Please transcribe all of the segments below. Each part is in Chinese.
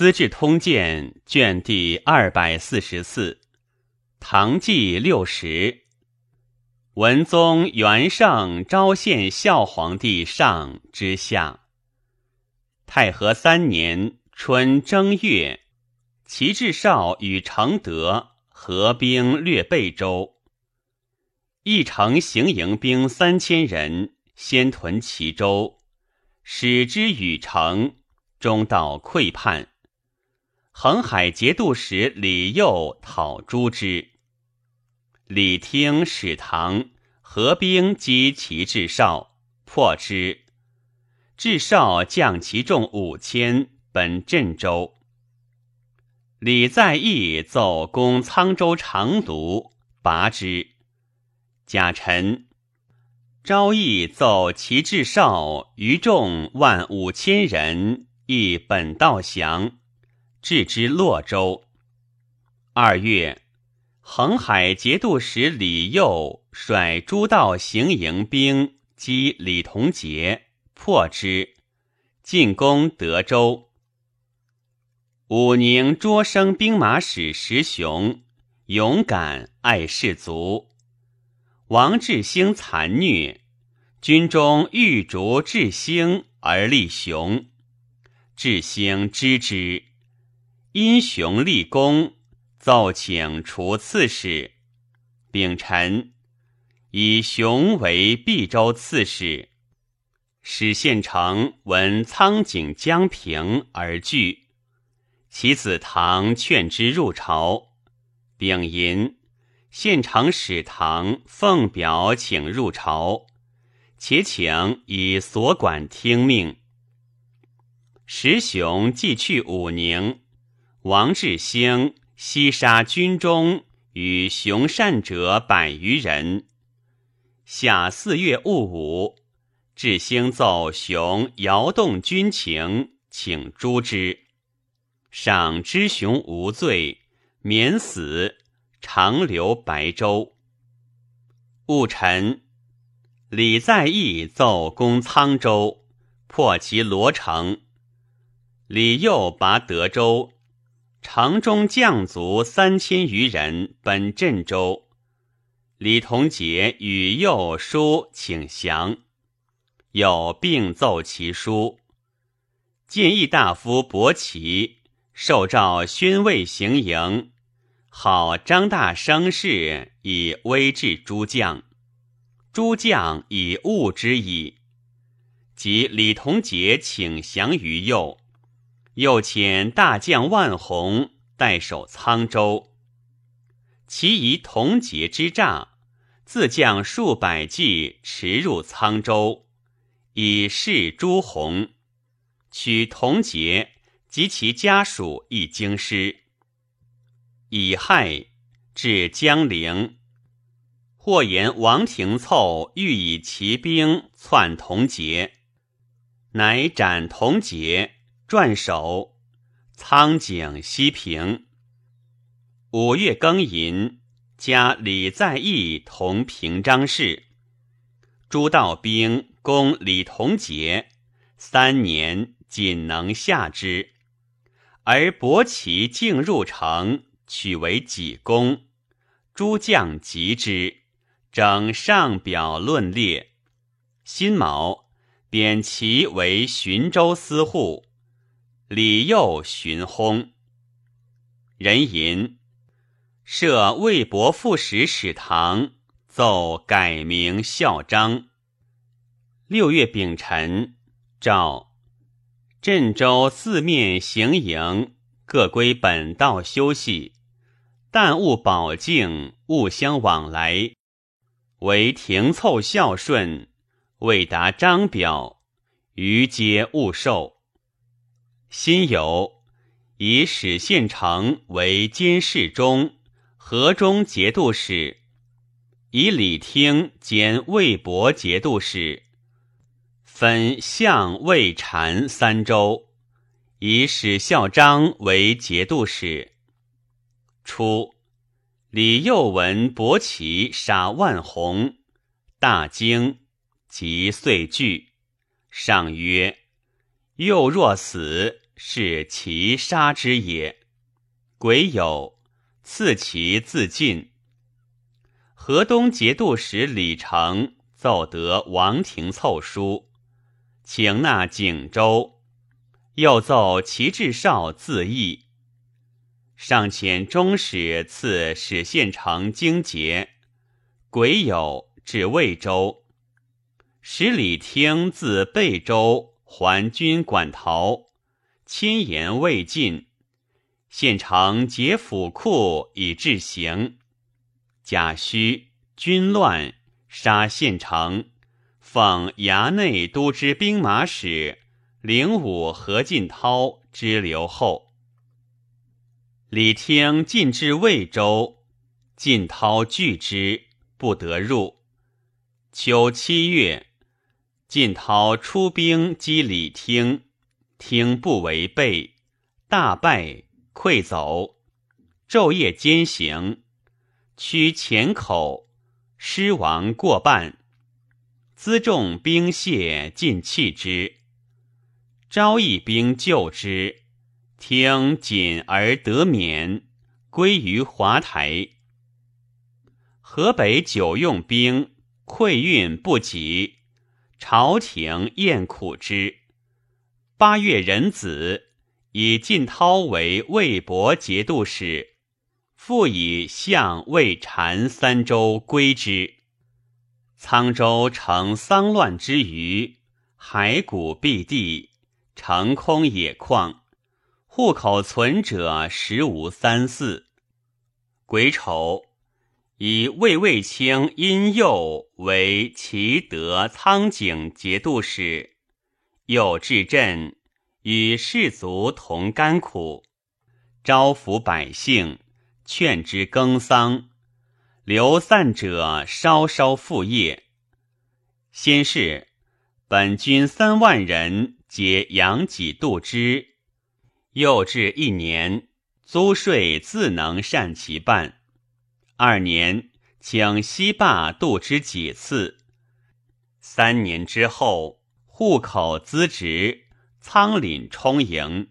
资治通鉴》卷第二百四十四，唐纪六十，文宗元圣昭献孝皇帝上之下。太和三年春正月，齐至少与承德合兵略贝州，一城行营兵三千人，先屯齐州，使之与城，终到溃叛。恒海节度使李佑讨诛之。李听使唐合兵击齐至少，破之。至少将其众五千，奔镇州。李在义奏攻沧州长卢，拔之。贾臣昭义奏齐至少余众万五千人，亦本道降。置之洛州。二月，恒海节度使李佑率诸道行营兵击李同杰，破之，进攻德州。武宁捉生兵马使石雄勇敢爱士卒，王志兴残虐，军中欲逐志兴而立雄，志兴知之。因雄立功，奏请除刺史。丙辰，以雄为毕州刺史。使县丞闻苍井将平而惧，其子唐劝之入朝。丙寅，县丞使唐奉表请入朝，且请以所管听命。石雄既去武宁。王志兴西杀军中与雄善者百余人。夏四月戊午，志兴奏雄摇动军情，请诛之。赏知雄无罪，免死，长留白州。戊辰，李在义奏攻沧州，破其罗城。李佑拔德州。城中将卒三千余人奔镇州，李同杰与右书请降，有并奏其书。建议大夫伯奇受诏宣慰行营，好张大声势以威制诸将，诸将以物之矣。即李同杰请降于右。又遣大将万宏代守沧州，其以同节之诈，自将数百骑驰入沧州，以示朱弘，取同节及其家属一京师，以害至江陵。或言王廷凑欲以骑兵窜同节，乃斩同节。撰首，苍井西平。五月庚寅，加李在义同平章事。诸道兵攻李同节，三年仅能下之。而伯奇竟入城，取为己功。诸将急之，整上表论列。辛卯，贬其为寻州司户。李佑寻薨。人吟设魏博副使史堂奏改名孝章。六月丙辰，诏镇州四面行营各归本道休息，但勿保境，勿相往来。唯停凑孝顺，未达章表，余皆勿受。辛酉，以史县丞为监事中，河中节度使；以李听兼魏博节度使，分相魏禅三州。以史孝章为节度使。初，李幼闻伯奇杀万宏，大惊，即遂惧。上曰。又若死。是其杀之也。鬼有，赐其自尽。河东节度使李成奏得王庭凑书，请纳景州，又奏齐至少自缢。上遣中使赐使县丞荆节，鬼有至魏州。使李听自贝州还军管陶，亲言未尽。县城劫府库以致刑，贾诩军乱，杀县城，奉衙内都知兵马使领武何进涛之留后。李听进至魏州，进涛拒之，不得入。秋七月，晋涛出兵击李听，听不为备，大败。溃走，昼夜兼行，驱前口，失亡过半，辎重兵械尽弃之。招义兵救之，听谨而得免，归于华台。河北久用兵溃运不及，朝廷厌苦之。八月壬子。以晋涛为魏博节度使，复以相魏禅三州归之。沧州成丧乱之余，骸骨蔽地，成空野旷，户口存者十无三四。癸丑，以魏卫青殷右为齐德苍井节度使，又至镇。与士卒同甘苦，招抚百姓，劝之耕桑，流散者稍稍复业。先是，本军三万人，皆养己度之。又至一年，租税自能善其半。二年，请西坝度之几次。三年之后，户口资职。仓廪充盈。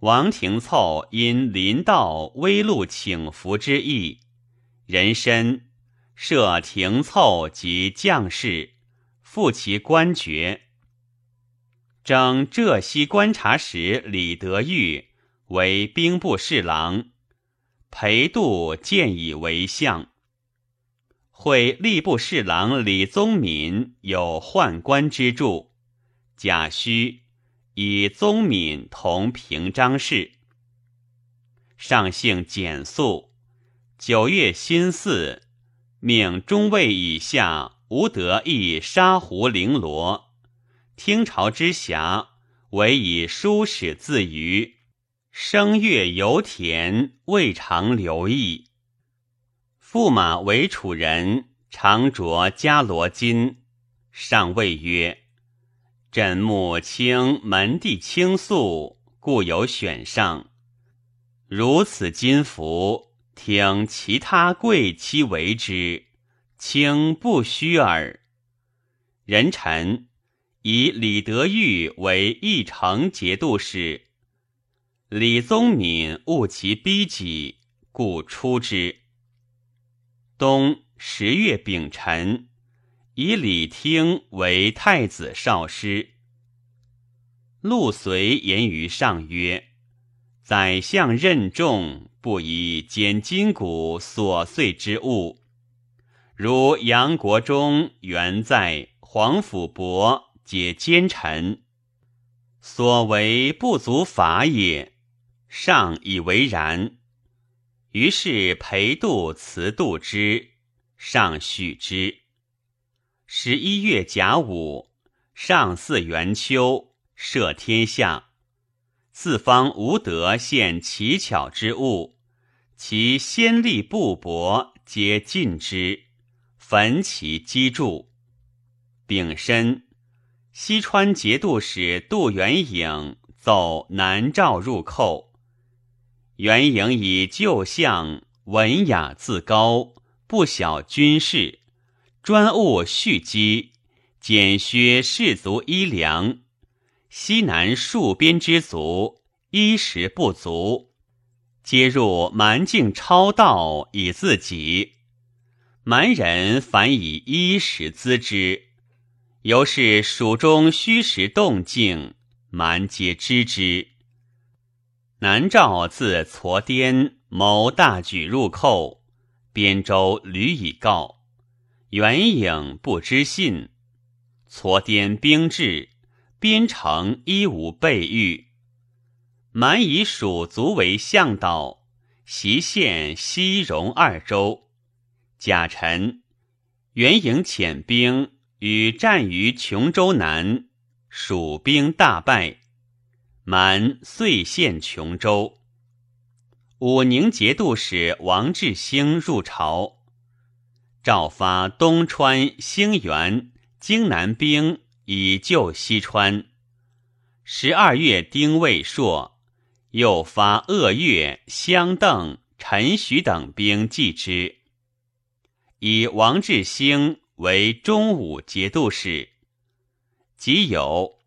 王廷凑因临道危路请服之意，人参设廷凑及将士，复其官爵。征浙西观察使李德裕为兵部侍郎，裴度见以为相。会吏部侍郎李宗敏有宦官之助。贾诩以宗敏同平章事，上姓简素。九月辛巳，命中尉以下无得意沙湖绫罗，听朝之暇，唯以书史自娱。声乐游田，未尝留意。驸马为楚人，常着伽罗金，上谓曰。朕目清门第清素，故有选上。如此金服，听其他贵戚为之，卿不虚耳。人臣以李德裕为义城节度使，李宗敏误其逼己，故出之。冬十月丙辰。以李听为太子少师。陆随言于上曰：“宰相任重，不宜捡金谷琐碎之物。如杨国忠、元在、黄甫伯，皆奸臣，所为不足法也。上以为然。于是裴度辞度之，上许之。”十一月甲午，上巳元秋，赦天下。四方无德献奇巧之物，其先例布帛皆尽之，焚其基柱。丙申，西川节度使杜元颖奏南诏入寇。元颖以旧相，文雅自高，不晓军事。专务蓄积，减削士卒衣粮，西南戍边之卒衣食不足，皆入蛮境超道以自己。蛮人反以衣食资之，由是蜀中虚实动静，蛮皆知之。南诏自痤颠谋大举入寇，边州屡以告，元颖不知信。痤颠兵至。边城一无备御，蛮以蜀族为向导，袭县西戎二州。甲辰，元营遣兵与战于琼州南，蜀兵大败，蛮遂陷琼州。武宁节度使王志兴入朝，诏发东川、兴元、荆南兵。以救西川。十二月丁未朔，又发鄂越、襄邓、陈许等兵继之。以王志兴为中武节度使，即有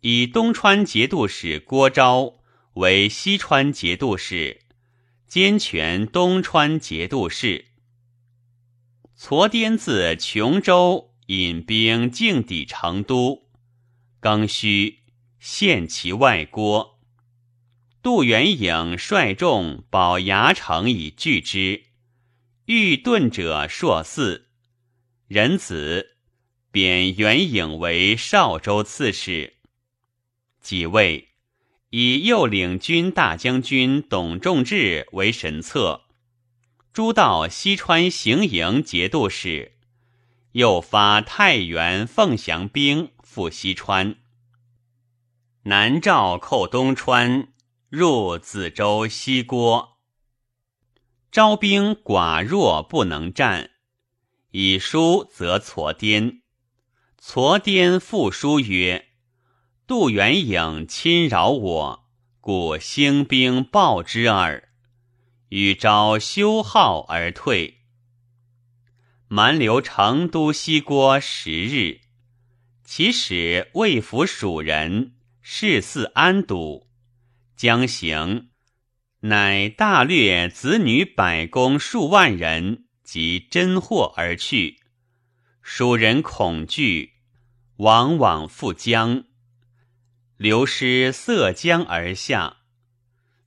以东川节度使郭昭为西川节度使，兼权东川节度使。痤颠自琼州。引兵进抵成都，庚戌，陷其外郭。杜元颖率众保牙城以拒之，欲遁者硕四。仁子贬元颖为少州刺史。即位，以右领军大将军董仲志为神策，诸道西川行营节度使。又发太原、凤翔兵赴西川，南诏寇东川，入梓州西郭。招兵寡弱，不能战。以书则痤颠，痤颠复书曰：“杜元颖侵扰我，故兴兵报之耳。与招休号而退。”蛮留成都西郭十日，其使未服蜀人，事似安堵，将行，乃大掠子女百公数万人及珍货而去。蜀人恐惧，往往复江，流失色江而下。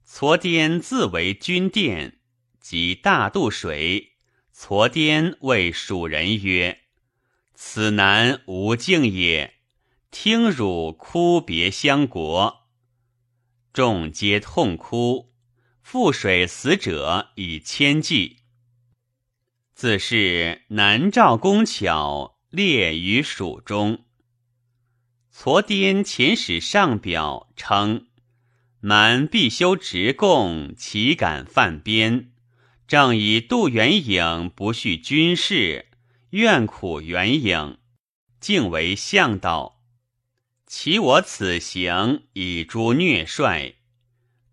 痤颠自为军殿，及大渡水。痤颠谓蜀人曰：“此南无敬也，听汝哭别相国。”众皆痛哭。覆水死者以千计。自是南诏工巧列于蜀中。痤颠遣使上表称：“蛮必修直贡，岂敢犯边？”正以杜元颖不恤军事，怨苦元颖，竟为向导。其我此行以诛虐帅，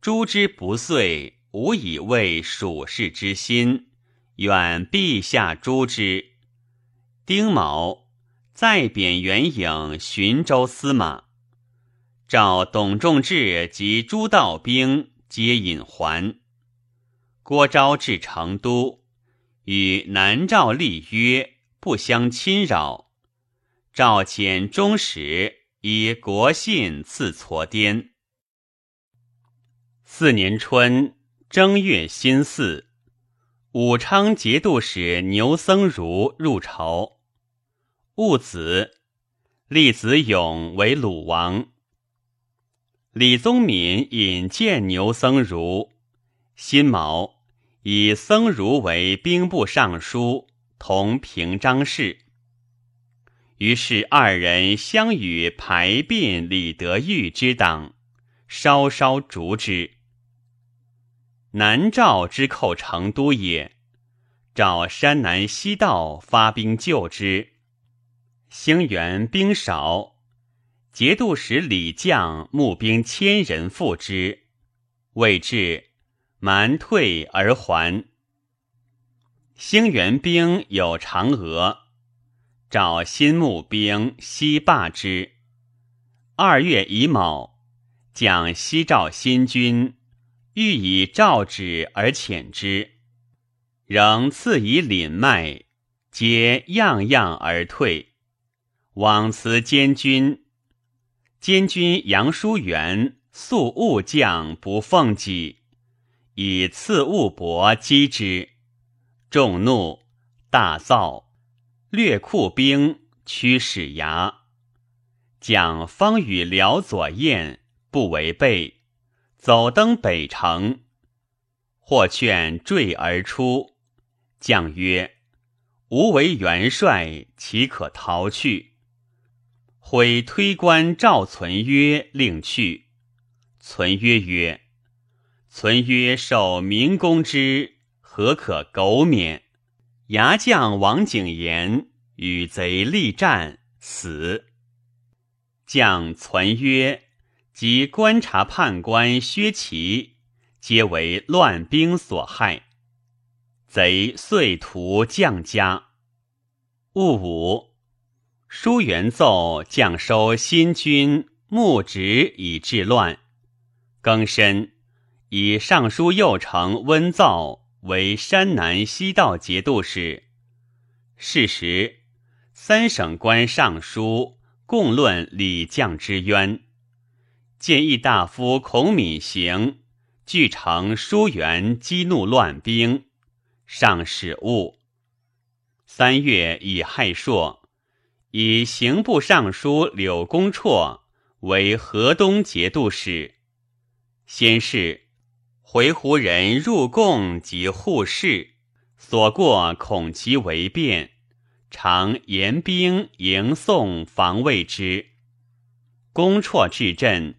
诛之不遂，无以为蜀士之心，愿陛下诛之。丁卯，再贬元颖寻州司马，召董仲志及诸道兵皆引还。郭昭至成都，与南诏立约，不相侵扰。赵遣中使以国信赐痤颠。四年春正月辛巳，武昌节度使牛僧孺入朝，戊子，立子勇为鲁王。李宗闵引荐牛僧孺，辛卯。以僧孺为兵部尚书，同平章事。于是二人相与排并李德裕之党，稍稍逐之。南诏之寇成都也，召山南西道发兵救之。兴元兵少，节度使李将募兵千人赴之，未至。蛮退而还。兴元兵有嫦娥，召新募兵西罢之。二月乙卯，将西赵新军，欲以诏旨而遣之，仍赐以领麦，皆样样而退。往辞监军，监军杨叔元素误将不奉己，以赐物帛击之，众怒，大噪。略库兵，驱使牙。蒋方与辽左燕不违背，走登北城。或劝坠而出。将曰：“吾为元帅，岂可逃去？”悔推官赵存曰：“令去。”存曰：“曰，存曰受明公之，何可苟免？”牙将王景言与贼力战，死。将存曰：“及观察判官薛齐，皆为乱兵所害。”贼遂屠将家。戊午，书元奏将收新军募职以治乱。庚申，以尚书右丞温造。为山南西道节度使。是时，三省官尚书共论李将之冤。建议大夫孔敏行据城疏元，激怒乱兵，上使误。三月以亥朔，以刑部尚书柳公绰为河东节度使。先是。回鹘人入贡及护士，所过恐其为变，常严兵迎送防卫之。公绰至镇，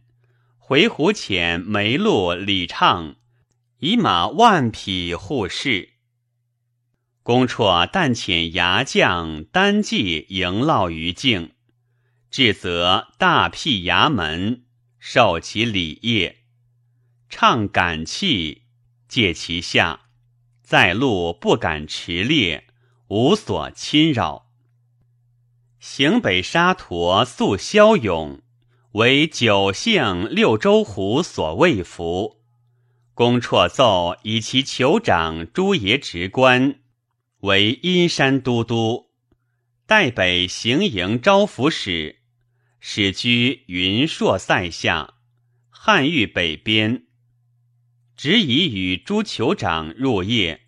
回鹘遣梅禄、李畅以马万匹护士。公绰但遣牙将单骑迎烙于境，至则大辟衙门，受其礼业。唱感气，借其下，在路不敢驰猎，无所侵扰。行北沙陀素骁勇，为九姓六州胡所畏服。公绰奏以其酋长朱爷职官，为阴山都督，代北行营招抚使，始居云朔塞下，汉域北边。执以与诸酋长入夜，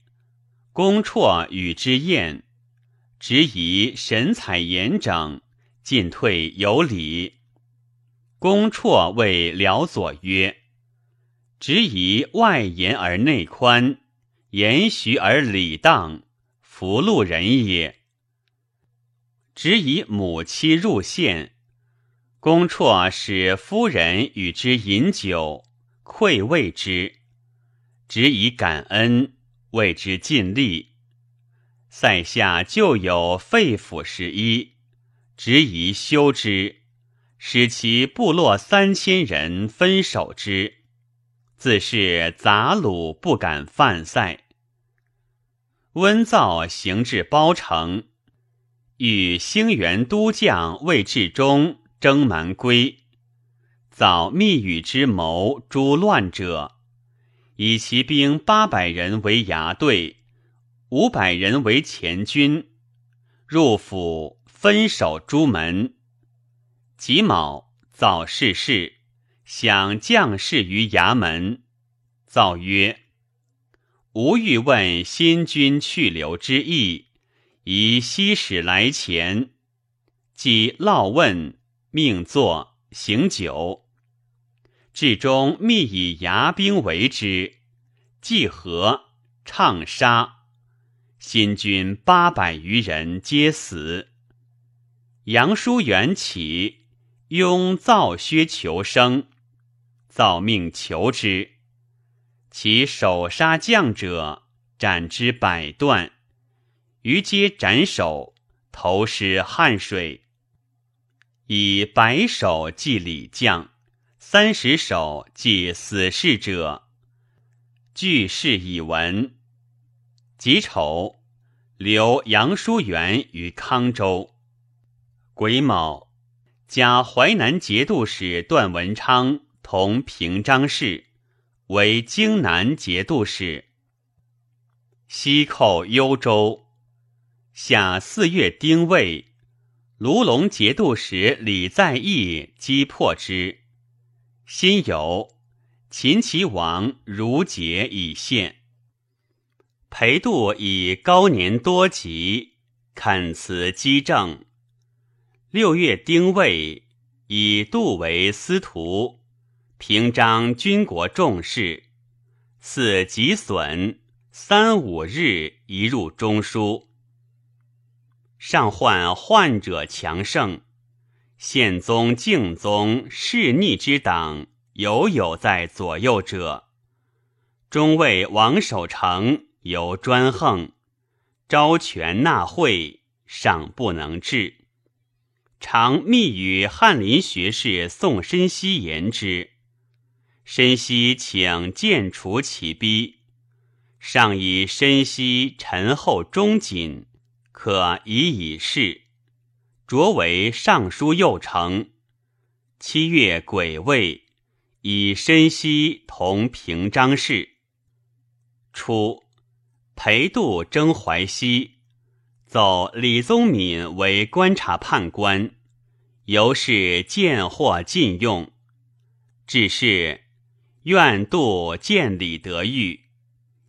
公绰与之宴，执以神采严整，进退有礼。公绰谓辽左曰：“执以外严而内宽，严徐而礼当，福禄人也。”执以母妻入献，公绰使夫人与之饮酒，馈慰之。只以感恩，为之尽力。塞下旧有废府十一，只以修之，使其部落三千人分守之，自是杂虏不敢犯塞。温造行至包城，与兴元都将魏志忠征蛮归，早密与之谋诛乱者。以骑兵八百人为牙队，五百人为前军，入府分守朱门。己卯，早逝世，享将士于衙门。造曰：“吾欲问新军去留之意，以西使来前。”即烙问，命作，行酒。至终密以牙兵为之，计和唱杀，新军八百余人皆死。杨叔元起，拥造薛求生，造命求之，其手杀将者，斩之百段，余皆斩首，投尸汉水，以百首祭礼将。三十首祭死士者，据事以闻。己丑，留杨叔元于康州。癸卯，加淮南节度使段文昌同平章事，为荆南节度使。西寇幽州，下四月丁未，卢龙节度使李在义击破之。辛酉，秦齐王如节以献。裴度以高年多疾，恳辞击政。六月丁未，以度为司徒，平章军国重事。似己损，三五日一入中书。上患患者强盛，宪宗、敬宗弑逆之党，犹有在左右者。中尉王守成由专横，招权纳贿，尚不能治。常密与翰林学士宋申锡言之，申锡请见除其逼，上以申锡陈厚忠谨，可以以事，擢为尚书右丞。七月癸未，以申锡同平章事。初，裴度征淮西。奏李宗闵为观察判官，由是见获禁用。只是愿度见李德裕，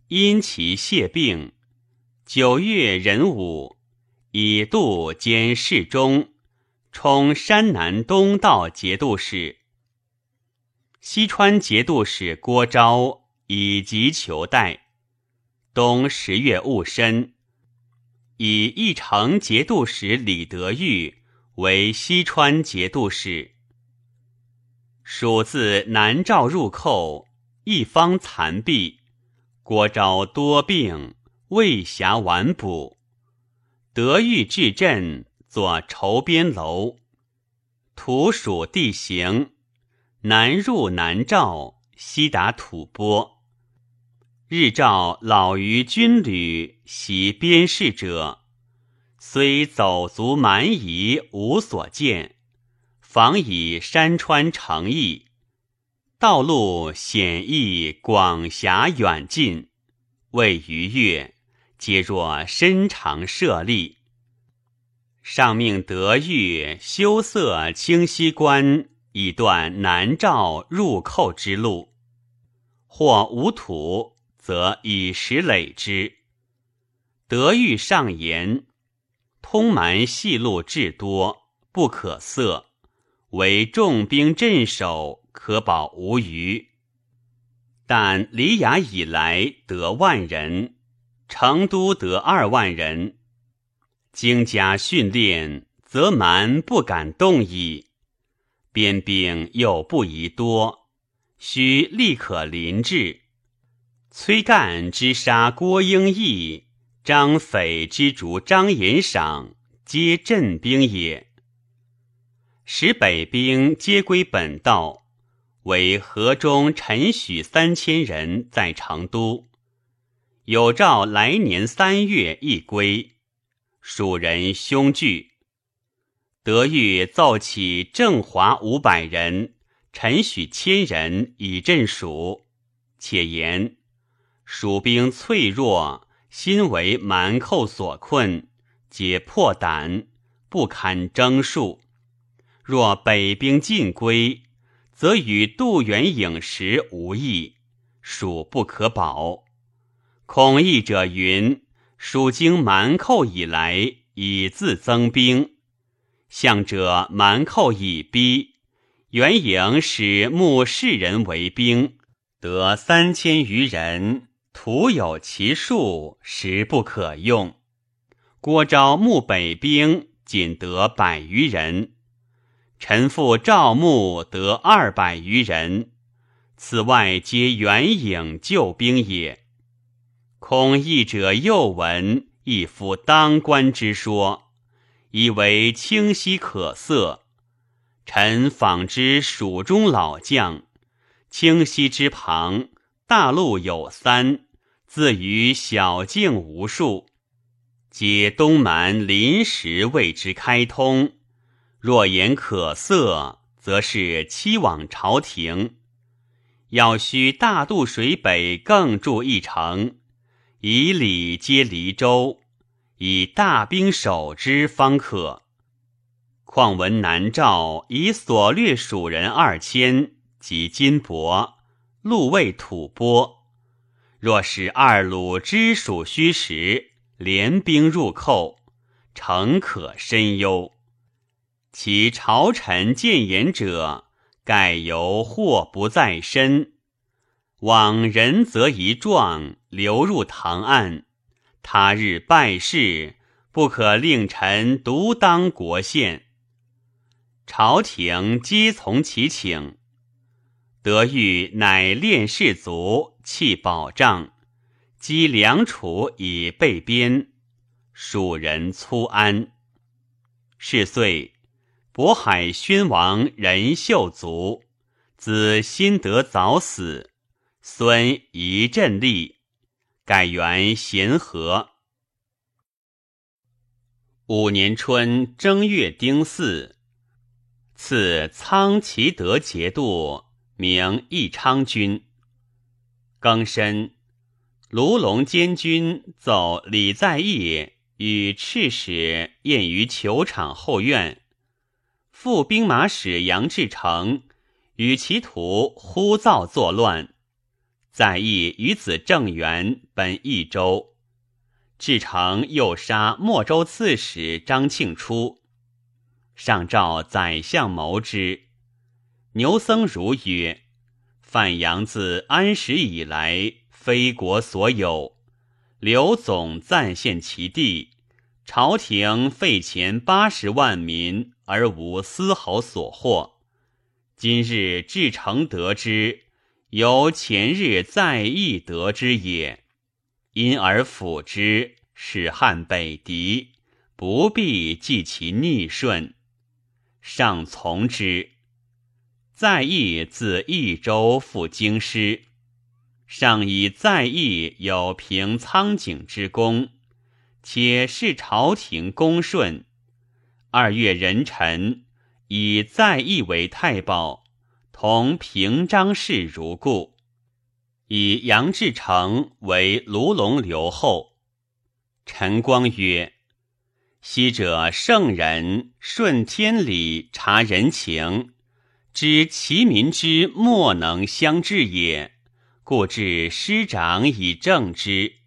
因其谢病。九月壬午，以度兼侍中，充山南东道节度使。西川节度使郭昭以疾求代。冬十月戊申。以义城节度使李德裕为西川节度使。蜀自南诏入寇，一方残壁，郭昭多病，未暇完补。德裕至镇，作筹边楼。土属地形，南入南诏，西达吐蕃。日照老于军旅，习边事者，虽走卒蛮夷，无所见。防以山川城邑，道路险易，广狭远近，未逾越，皆若深长设立。上命德裕修塞清溪关，以断南诏入寇之路。或无土。则以石垒之。德欲上言，通蛮细路至多，不可塞，为重兵镇守，可保无虞。但黎雅以来得万人，成都得二万人，精加训练，则蛮不敢动矣。边兵又不宜多，须立可临至。崔干之杀郭英义，张斐之逐张延赏，皆镇兵也。使北兵皆归本道，为河中陈许三千人在成都，有诏来年三月亦归。蜀人凶惧，德裕奏起郑华五百人，陈许千人以镇蜀，且言。蜀兵脆弱，心为蛮寇所困，皆破胆，不堪征戍。若北兵尽归，则与渡元颖时无异，蜀不可保。孔义者云：蜀经蛮寇以来，以自增兵，向者蛮寇以逼，元颖使募士人为兵，得三千余人。徒有其数，实不可用。郭昭募北兵，仅得百余人；臣父赵牧得二百余人。此外皆援引救兵也。恐义者又闻一夫当官之说，以为清晰可塞。臣访之蜀中老将，清溪之旁。大路有三，自于小径无数，皆东蛮临时为之开通。若言可色，则是期往朝廷。要须大渡水北更筑一城，以礼接黎州，以大兵守之方可。况闻南诏以所掠蜀人二千及金帛，禄为吐蕃。若使二鲁知蜀虚实，联兵入寇，诚可深忧。其朝臣谏言者。盖由祸不在身，往仁则一状流入堂案。他日拜事，不可令臣独当国宪。朝廷皆从其请。德裕乃练士卒，弃保障，积粮储以备边。蜀人粗安。是岁。渤海宣王仁秀卒，子辛德早死，孙仪振立，改元咸和。五年春正月丁巳，赐苍齐德节度，名义昌君。庚申，卢龙监军奏李在义与赤使宴于球场后院。副兵马使杨志成与其徒呼噪作乱，在意与子郑元本益州，志成又杀莫州刺史张庆初，上诏宰相谋之。牛僧孺曰：“范阳自安史以来，非国所有。刘总暂献其地，朝廷费钱八十万民。”而无丝毫所获。今日至诚得之，由前日在义得之也。因而辅之，使汉北敌，不必计其逆顺。上从之。在义自益州赴京师，上以在义有平苍井之功，且视朝廷恭顺。二月壬辰，以在义为太保，同平章事如故。以杨志成为卢龙留后。陈光曰：“昔者圣人顺天理，察人情，知其民之莫能相治也，故置师长以正之；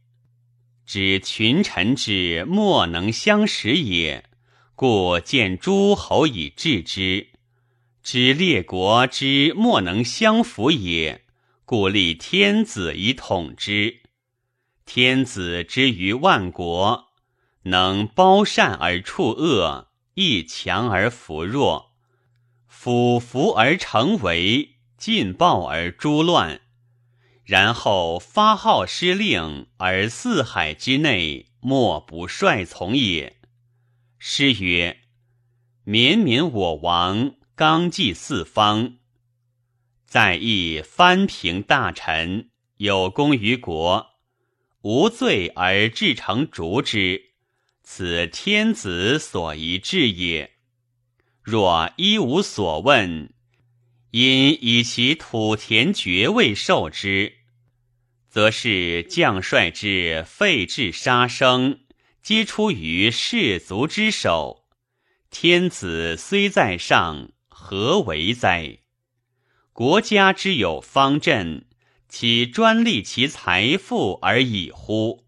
知群臣之莫能相识也。”故见诸侯以治之，知列国之莫能相服也；故立天子以统之。天子之于万国，能包善而处恶，抑强而服弱，辅服而成为，尽暴而诛乱。然后发号施令，而四海之内莫不率从也。诗曰：“绵绵我王，纲纪四方。在义藩平大臣，有功于国，无罪而至诚逐之，此天子所宜治也。若一无所问，因以其土田爵位受之，则是将帅之废置杀生。”皆出于士卒之手，天子虽在上，何为哉？国家之有方阵，岂专利其财富而已乎？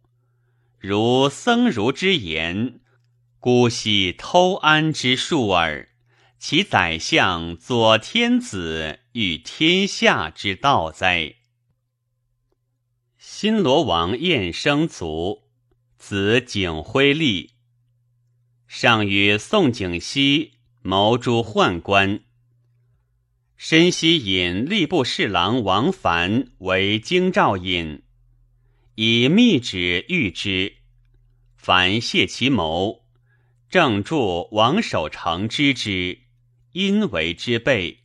如僧孺之言，姑息偷安之术耳。其宰相左天子与天下之道哉？新罗王晏生卒。子景辉立，上与宋景熙谋诛宦官。申西引吏部侍郎王凡为京兆尹，以密旨谕之。凡谢其谋，正助王守成知之，因为之备。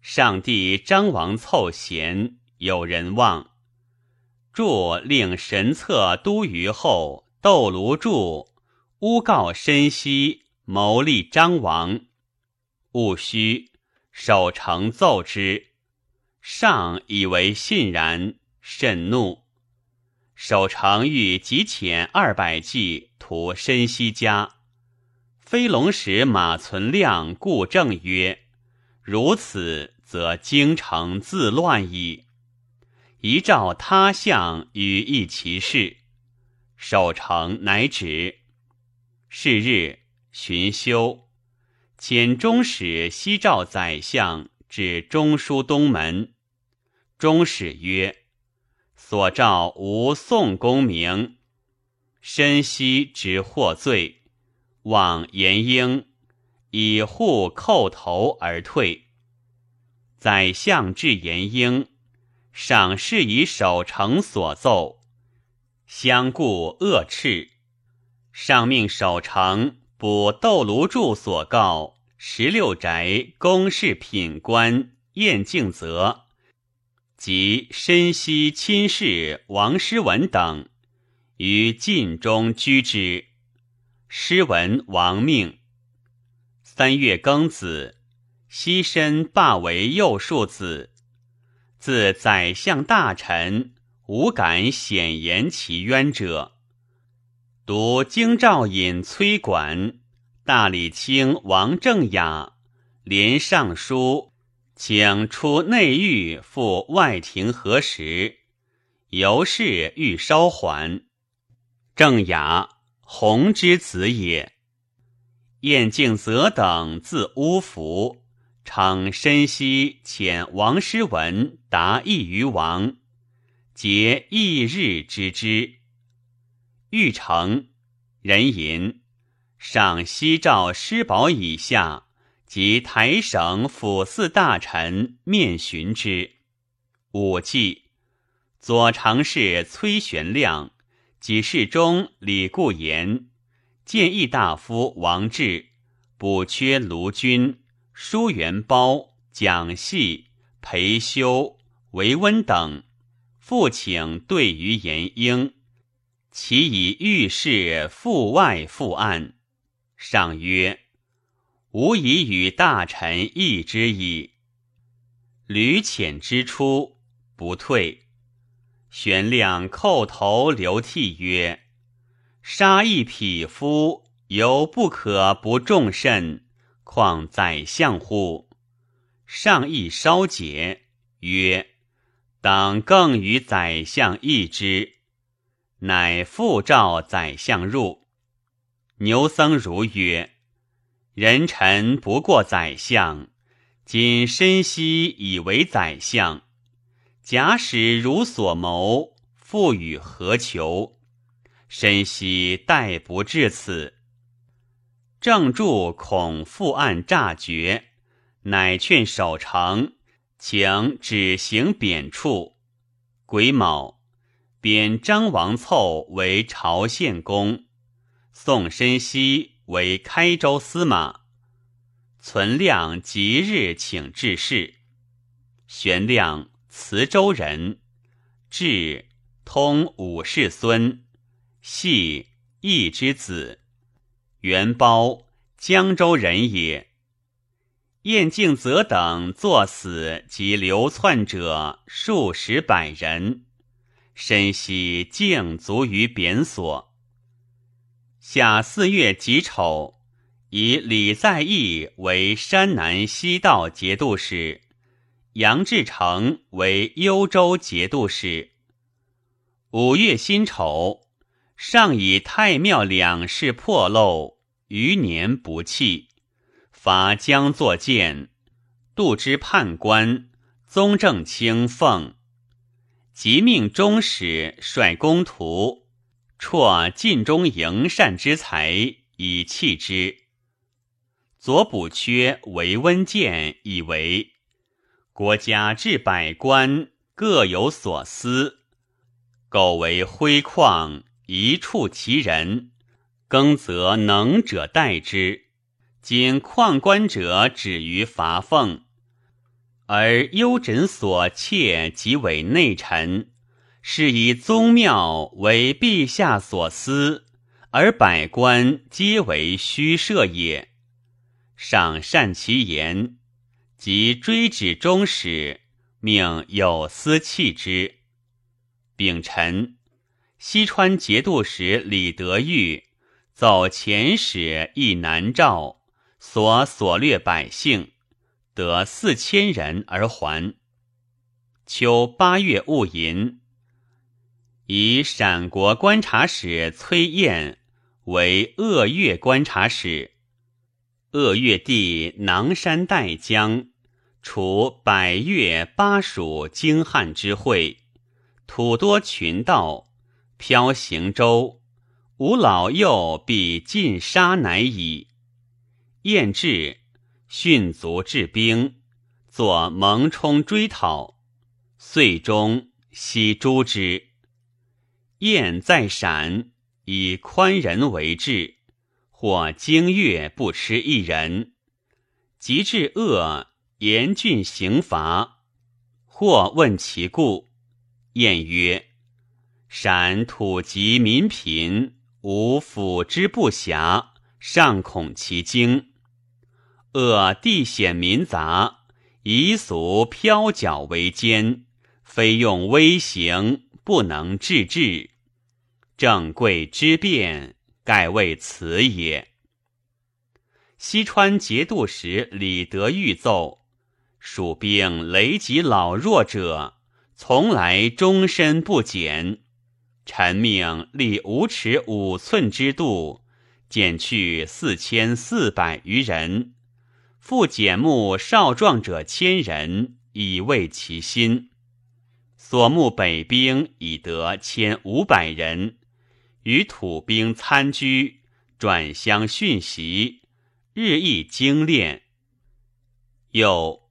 上帝张王凑贤，有人望。著令神策都虞后窦卢柱诬告申熙谋立张王。戊戌，守城奏之，上以为信然，甚怒。守城欲急遣二百骑屠申西家。飞龙使马存亮故正曰：“如此，则京城自乱矣。”一召他相与议其事，守城乃止。是日，寻修遣中使西召宰相至中书东门。中使曰：“所召无宋公名，申西之获罪。”望严英以护叩头而退。宰相至严英，赏事以守城所奏，相顾恶斥。上命守城补窦卢柱所告十六宅公事品官晏敬泽及深西亲事王师文等，于晋中居之。诗文亡命。三月庚子，西身罢为右庶子。自宰相大臣，无敢显言其冤者。读京兆尹崔管、大理卿王正雅连上书，请出内狱赴外廷核实，由是欲稍缓。正雅。弘之子也。晏敬则等自乌福，称申西遣王师文答意于王，结翌日之之。欲成人吟，上西诏师宝以下及台省府四大臣面询之。武季，左常侍崔玄亮。几世中李固言，谏议大夫王志，补缺卢君、舒元包、蒋系、裴修、韦温等，复请对于严英，其以御事复外复案。上曰：“吾已与大臣议之矣。”吕浅之初，不退。玄亮叩头流涕曰：“杀一匹夫，犹不可不重甚，况宰相乎？”上意稍解，曰：“当更与宰相议之。”乃复召宰相入。牛僧孺曰：“人臣不过宰相，今深悉以为宰相。”假使如所谋，复与何求？深悉待不至此，正助恐复案诈绝，乃劝守城，请止行贬黜。癸卯，贬张王凑为朝献公，宋申锡为开州司马。存亮即日请致仕，玄亮。磁州人，智通武士孙，系义之子。元包江州人也。晏敬则等作死及流窜者数十百人，深悉敬足于贬所。夏四月己丑，以李在义为山南西道节度使。杨志成为幽州节度使。五月辛丑，上以太庙两事破漏，余年不弃，伐江作谏，度之判官宗正卿奉，即命中使率公徒，辍晋中营善之才以弃之。左补缺为温谏，以为。国家治百官各有所思，苟为灰旷，一处其人，耕则能者待之。今旷官者止于伐奉，而幽枕所妾即为内臣，是以宗庙为陛下所思，而百官皆为虚设也。上善其言，即追旨中使，命有司弃之。丙辰，西川节度使李德裕走前使诣南诏，所所掠百姓得四千人而还。秋八月戊寅，以陕国观察使崔彦为鄂越观察使。鄂越地囊山带江，除百越巴蜀京汉之会，土多群盗，飘行舟，吾老幼必尽杀乃矣。晏至，训卒治兵，作蒙冲追讨，遂中悉诛之。晏在陕，以宽仁为治。或经月不吃一人，及至恶严峻刑罚。或问其故，晏曰：“陕土瘠民贫，无辅之不暇，尚恐其经。恶地险民杂，夷俗飘皎为奸，非用威刑不能治治。正贵之变。”盖为此也。西川节度使李德裕奏：蜀兵雷及老弱者，从来终身不减。臣命立五尺五寸之度，减去四千四百余人，复减募少壮者千人，以慰其心。所募北兵已得千五百人。与土兵参居，转相训习，日益精炼。又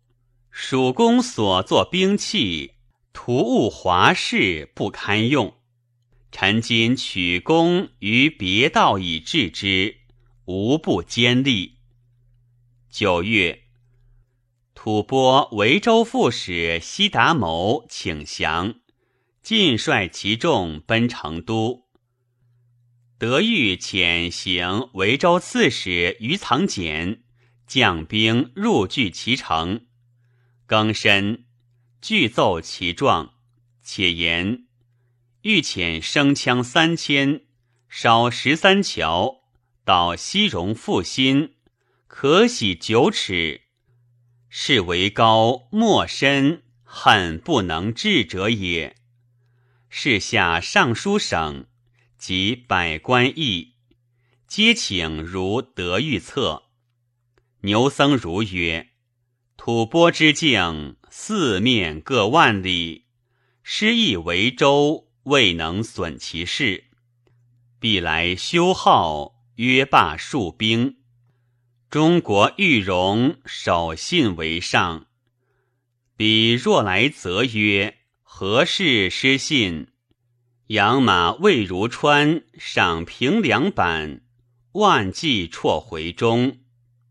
蜀公所作兵器，图物华饰，不堪用。臣今取功于别道以治之，无不坚利。九月，吐蕃维州副使西达谋请降，尽率其众奔成都。德裕遣行维州刺史于藏简将兵入据其城，更深具奏其状，且言欲遣生枪三千，烧十三桥，到西戎复兴，可喜九尺，是为高莫深，恨不能治者也。是下尚书省。及百官议，皆请如德预策。牛僧孺曰：“吐蕃之境，四面各万里，失意为州，未能损其势。必来修号，约罢戍兵。中国欲荣，守信为上。彼若来，则曰：何事失信？”养马未如川赏平凉板，万计辍回中，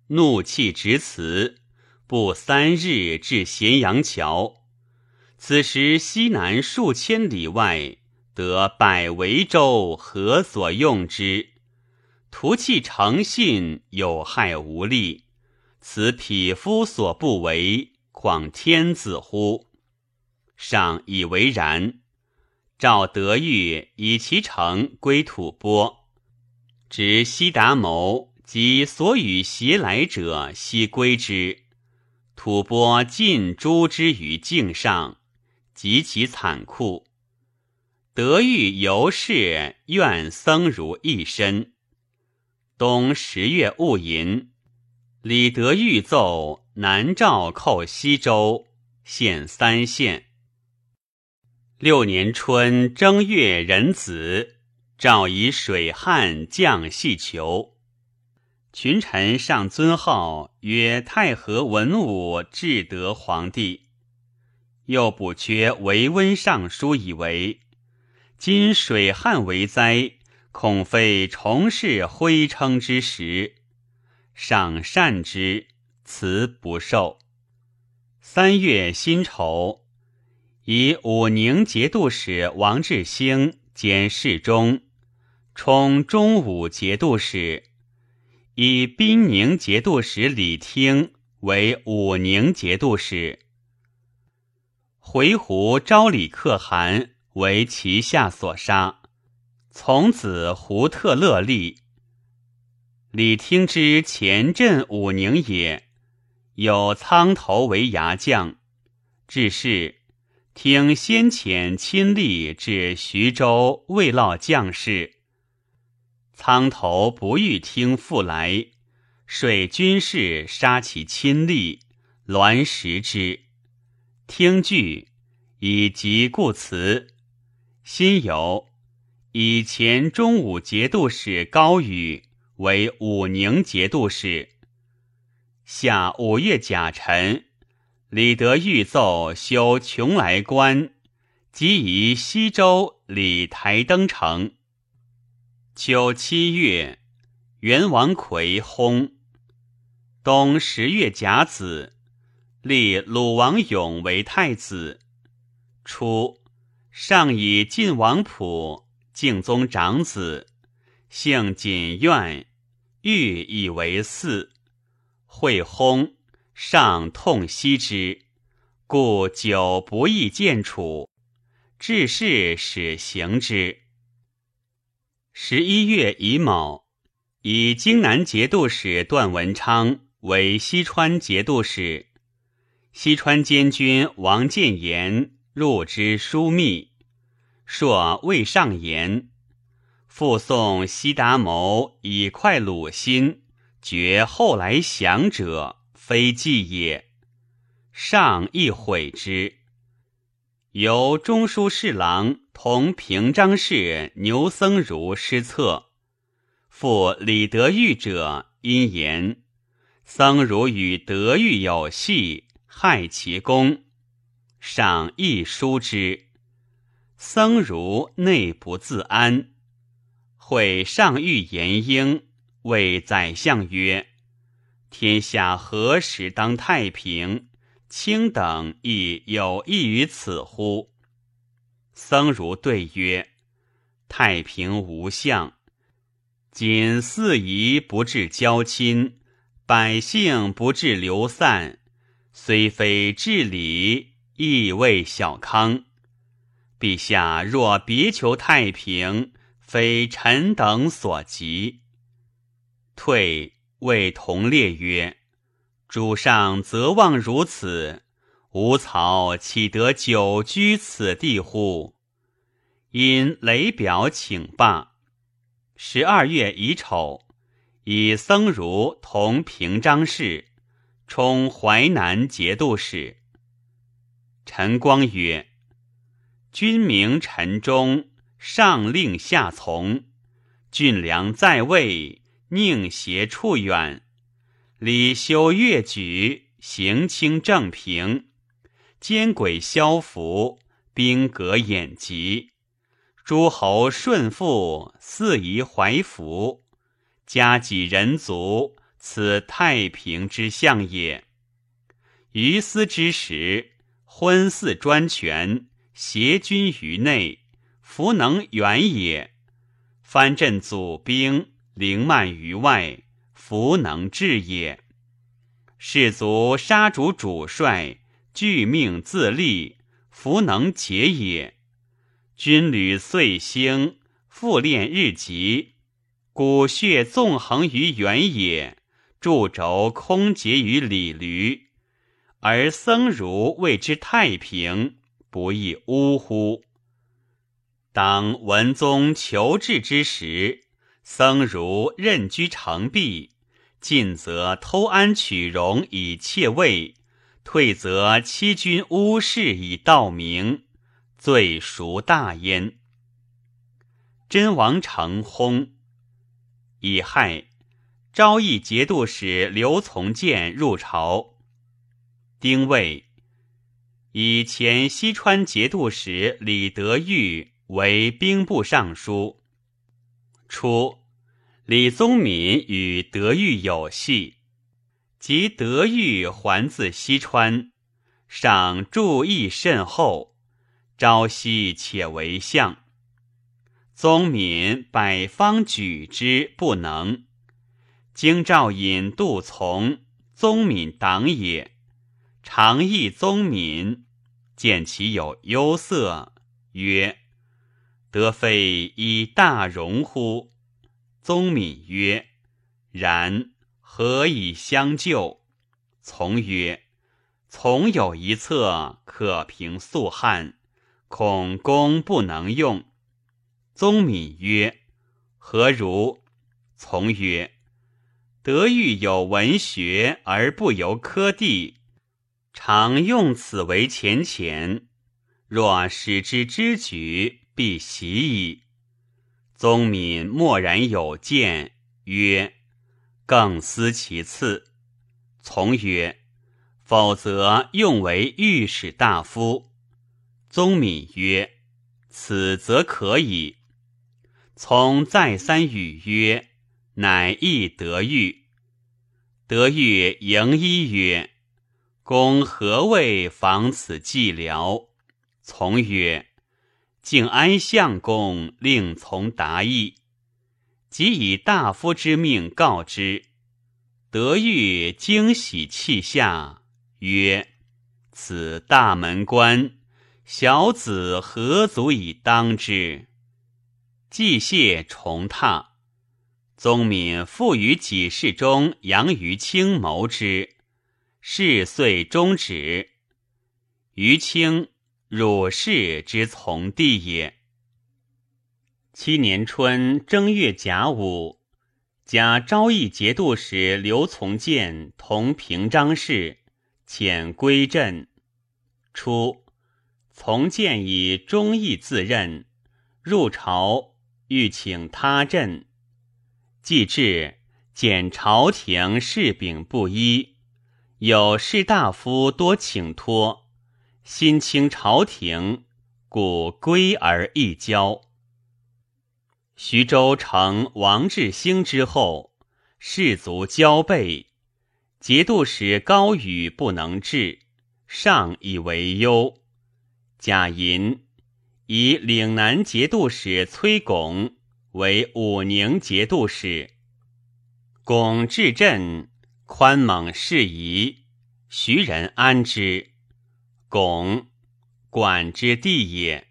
怒气直辞，不三日至咸阳桥。此时西南数千里外，得百围州，何所用之？徒弃诚信，有害无利。此匹夫所不为，况天子乎？上以为然。赵德裕以其城归吐蕃，执西达谋及所与携来者，悉归之。吐蕃尽诛之于境上，极其惨酷。德裕由是愿僧孺一身。冬十月戊寅，李德裕奏南诏寇西周，县三县。六年春正月壬子，诏以水旱降细求。群臣上尊号曰太和文武至德皇帝。又补缺维温尚书，以为今水旱为灾，恐非重事徽称之时，赏善之，辞不受。三月辛丑。以武宁节度使王志兴兼侍中，充中武节度使，以滨宁节度使李听为武宁节度使。回鹘昭李可汗为其下所杀，从子胡特勒立。李听之前镇武宁也，有苍头为牙将，致仕。听先遣亲历至徐州慰劳将士，苍头不欲听复来，率军士杀其亲历，栾食之。听惧，以及故辞。辛酉，以前中武节度使高宇为武宁节度使。下五月甲辰。李德裕奏修邛崃关，即移西州李台登城。秋七月，元王魁薨。冬十月甲子，立鲁王永为太子。初，上以晋王溥，敬宗长子，姓谨愿，欲以为嗣。会薨。上痛惜之，故久不易见处。致仕使行之。十一月乙卯，以荆南节度使段文昌为西川节度使。西川监军王建言入之枢密，说未上言，复送西达谋以快鲁心，绝后来降者。非计也，上亦悔之。由中书侍郎同平章事牛僧孺失策，复李德裕者，因言僧孺与德裕有隙，害其功。上亦疏之。僧孺内不自安，会上谕言英，谓宰相曰。天下何时当太平？卿等亦有益于此乎？僧孺对曰：“太平无相，仅四夷不至交亲，百姓不至流散，虽非治理，亦未小康。陛下若别求太平，非臣等所及。”退。谓同列曰：“主上则望如此，吾曹岂得久居此地乎？”因雷表请罢。十二月乙丑，以僧孺同平章事，充淮南节度使。陈光曰：“君明臣忠，上令下从，俊良在位。”宁邪处远，礼修越举，行清正平，奸诡消伏，兵革掩疾，诸侯顺附，四夷怀服，家己人族，此太平之象也。于斯之时，昏嗣专权，挟君于内，弗能远也。藩镇祖兵。凌慢于外，弗能治也。士卒杀主主帅，俱命自立，弗能解也。军旅岁兴，复练日急，骨血纵横于原野，柱轴空结于里驴，而僧孺谓之太平，不亦呜呼？当文宗求治之时。僧孺任居城壁，尽则偷安取荣以窃位，退则欺君污事以盗名，罪孰大焉？真王成薨，乙亥，昭义节度使刘从谏入朝。丁未，以前西川节度使李德裕为兵部尚书。初，李宗闵与德裕有隙，及德裕还自西川，赏注意甚厚，朝夕且为相。宗敏百方举之不能。京兆尹杜从，宗敏党也。常议宗敏，见其有忧色，曰：“德非以大容乎？”宗敏曰：“然，何以相救？”从曰：“从有一策，可平素汉，恐公不能用。”宗敏曰：“何如？”从曰：“德育有文学而不由科第，常用此为前前。若使之知举，必习矣。”宗敏默然有见，曰：“更思其次。”从曰：“否则用为御史大夫。”宗敏曰：“此则可以。”从再三语曰：“乃亦得遇。”得遇迎一曰：“公何谓防此寂寥？”从曰：“敬安相公，令从达意。”即以大夫之命告之。得遇惊喜泣下，曰：“此大门关，小子何足以当之？”既谢重榻，宗敏复于己事中扬于清谋之，事遂终止。于清，汝氏之从弟也。七年春正月甲午，加昭义节度使刘从谏同平章事，遣归镇。初，从谏以忠义自任，入朝。欲请他镇，既至，见朝廷事柄不一，有士大夫多请托，心清朝廷，故归而易交。徐州城王志兴之后，士卒交备，节度使高宇不能治，上以为忧。贾银。以岭南节度使崔巩为武宁节度使。巩治镇宽猛适宜，徐人安之。巩管之地也。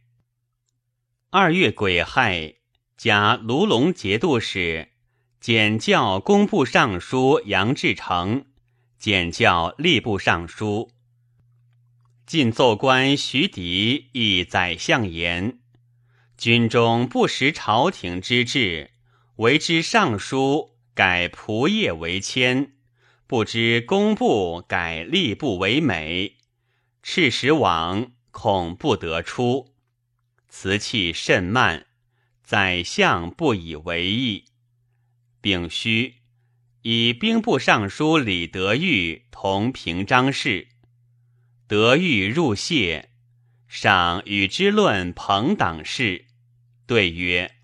二月癸亥，加卢龙节度使，检校工部尚书杨志成，检校吏部尚书。晋奏官徐迪以宰相言：军中不识朝廷之制，为之尚书改仆业为谦，不知工部改吏部为美。赤使往，恐不得出。辞气甚慢，宰相不以为意。丙戌，以兵部尚书李德裕同平章事。德裕入谢，上与之论朋党事，对曰：“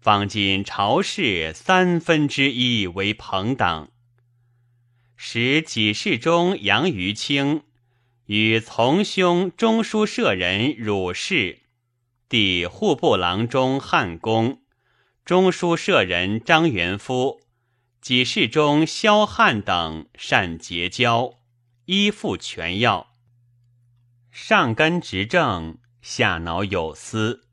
方今朝事三分之一为朋党，使己事中杨于清与从兄中书舍人汝氏，弟户部郎中汉公，中书舍人张元夫，己事中萧汉等善结交。”依附权要，上根执政，下脑有司，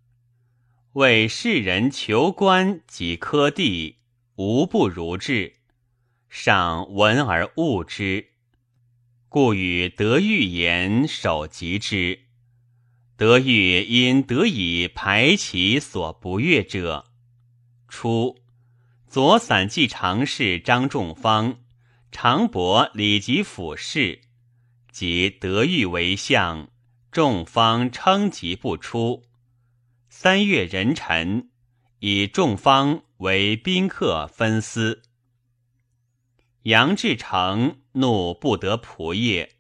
为世人求官及科第，无不如志。上闻而恶之，故与德育言守及之。德育因得以排其所不悦者。初，左散骑常侍张仲方、常伯李吉府事。即德育为相，众方称疾不出。三月壬辰，以众方为宾客分司。杨志成怒不得仆业，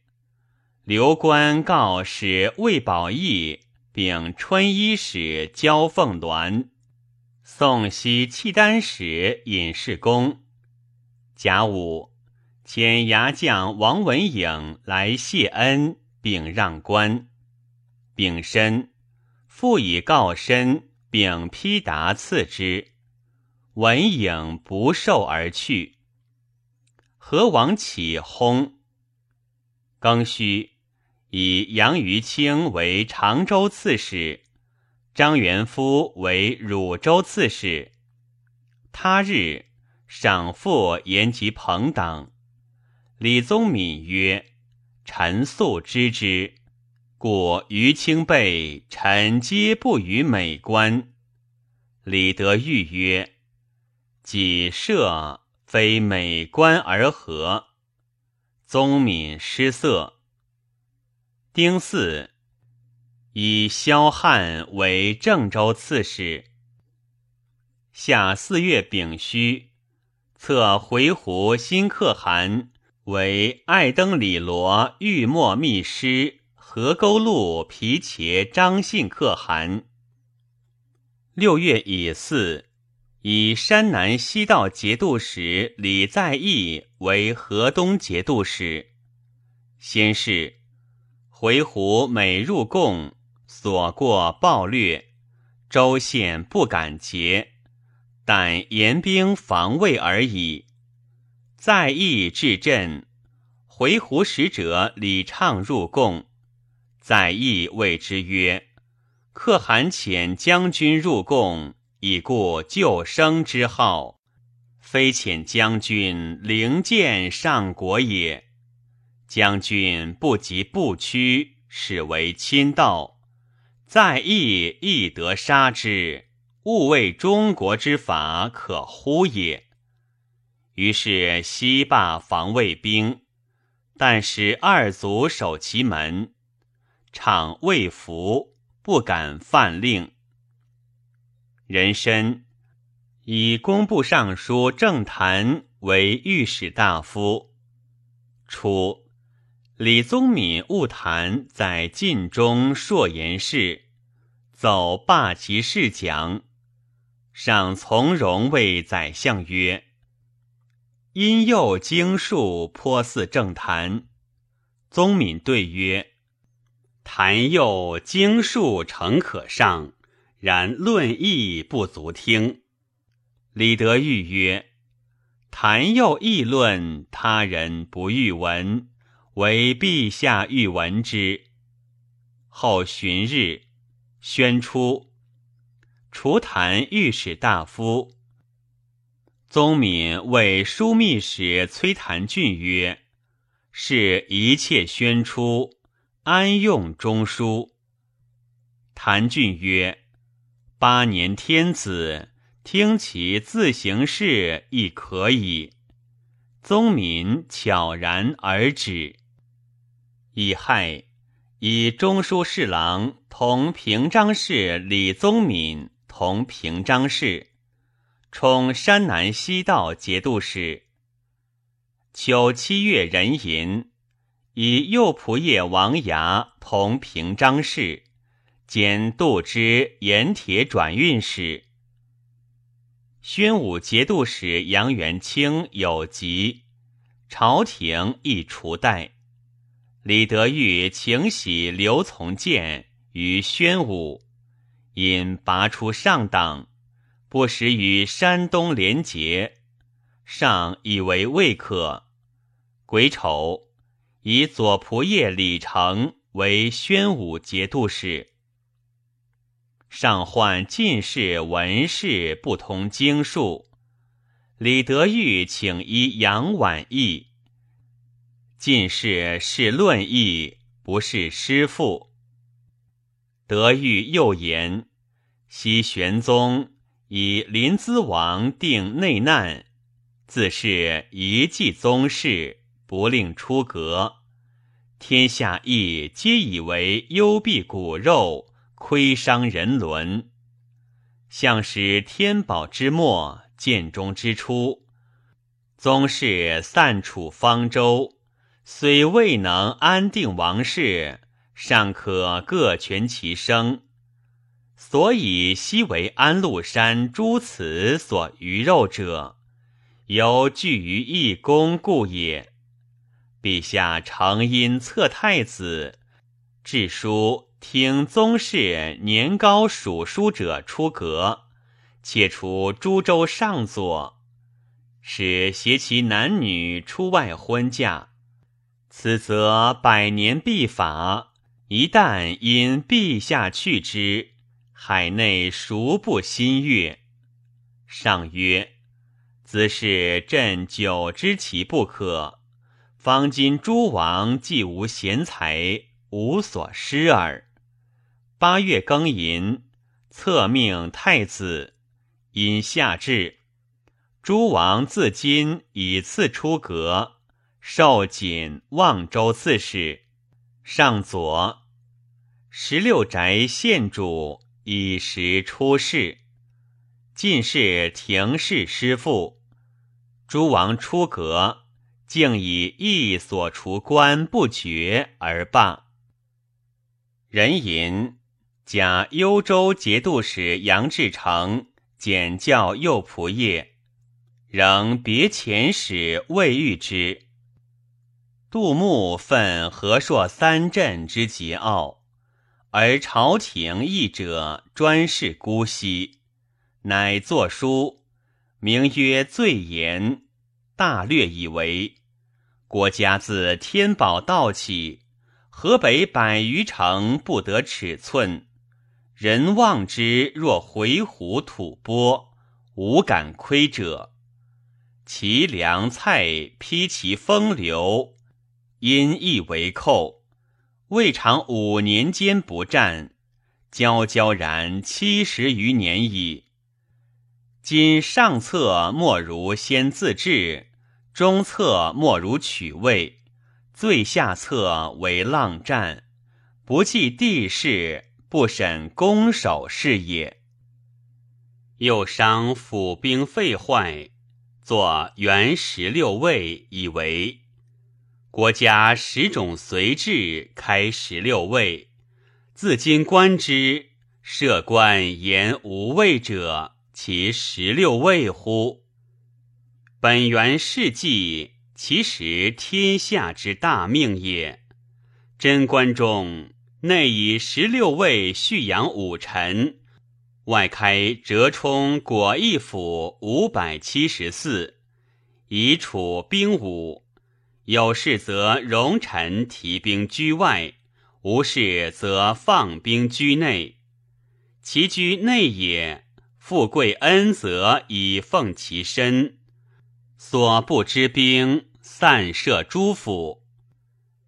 刘官告使魏宝义并春衣使焦凤鸾，宋西契丹使尹世公。甲午。遣牙将王文颖来谢恩，并让官。丙申，复以告身并批答赐之，文颖不受而去。何王起轰。庚戌，以杨于清为常州刺史，张元夫为汝州刺史。他日，赏赋言及朋等。李宗闵曰：“臣素知之，故于清辈，臣皆不与美观。”李德裕曰：“己设非美观而合。”宗闵失色。丁巳，以萧汉为郑州刺史。夏四月丙戌，册回鹘新可汗为爱登里罗玉墨密师河沟路皮茄张信可汗。六月乙巳。以山南西道节度使李在义为河东节度使。先是，回鹘每入贡，所过暴掠，州县不敢劫，但严兵防卫而已。在义至镇，回鹘使者李畅入贡，在义谓之曰：“可汗遣将军入贡。”以故救生之号，非遣将军灵剑上国也。将军不及不屈，使为亲道，在义亦得杀之，勿为中国之法可乎也。于是西罢防卫兵，但使二卒守其门，场未服，不敢犯令。人参以工部尚书郑谭为御史大夫。初，李宗闵误谈在晋中硕言事，走罢其事讲，上从容谓宰相曰：“因幼经术颇似政坛。”宗闵对曰：“谈幼经术诚可上。”然论议不足听。李德裕曰：“谈又议论，他人不欲闻，为陛下欲闻之。”后旬日，宣出，除谈御史大夫。宗闵谓枢密使崔谭俊曰：“是一切宣出，安用中书？”谭俊曰。八年天子听其自行事亦可以。宗闵悄然而止。乙亥，以中书侍郎同平章事李宗闵同平章事，充山南西道节度使。秋七月壬寅，以右仆射王涯同平章事。兼度之盐铁转运使，宣武节度使杨元清有疾，朝廷亦除代。李德裕请喜刘从谏于宣武，因拔出上党，不时与山东联结，上以为未可。癸丑，以左仆射李成为宣武节度使。上患进士文士不通经术，李德裕请医杨婉意。进士是论义，不是师傅。德裕又言：昔玄宗以临淄王定内难，自是一继宗室，不令出阁，天下亦皆以为幽闭骨肉。亏伤人伦，向使天宝之末，建中之初，宗室散处方舟，虽未能安定王室，尚可各全其生。所以昔为安禄山诸此所鱼肉者，犹聚于一公故也。陛下诚因侧太子，致书。听宗室年高属书者出阁，且除诸州上佐，使携其男女出外婚嫁。此则百年必法，一旦因陛下去之，海内孰不心悦？上曰：“兹是朕久知其不可。方今诸王既无贤才，无所施耳。”八月庚寅，册命太子，因下至，诸王自今以次出阁，受锦望州刺史。上左十六宅县主以时出仕，进士廷士师父。诸王出阁，竟以一所除官不绝而罢。人吟。假幽州节度使杨志成简教右仆射，仍别遣使未遇之。杜牧愤和硕三镇之桀骜，而朝廷议者专事姑息，乃作书，名曰《罪言》，大略以为：国家自天宝道起，河北百余城不得尺寸。人望之若回鹘吐蕃，无敢窥者。其粮菜披其风流，因亦为寇。未尝五年间不战，交交然七十余年矣。今上策莫如先自治，中策莫如取位，最下策为浪战，不计地势。不审攻守事也，又伤府兵废坏，作元十六位，以为国家十种随制，开十六位。自今观之，设官言无位者，其十六位乎？本元事迹，其实天下之大命也。贞观中。内以十六位蓄养五臣，外开折冲果义府五百七十四，以处兵武。有事则容臣提兵居外，无事则放兵居内。其居内也，富贵恩泽以奉其身，所不知兵散设诸府。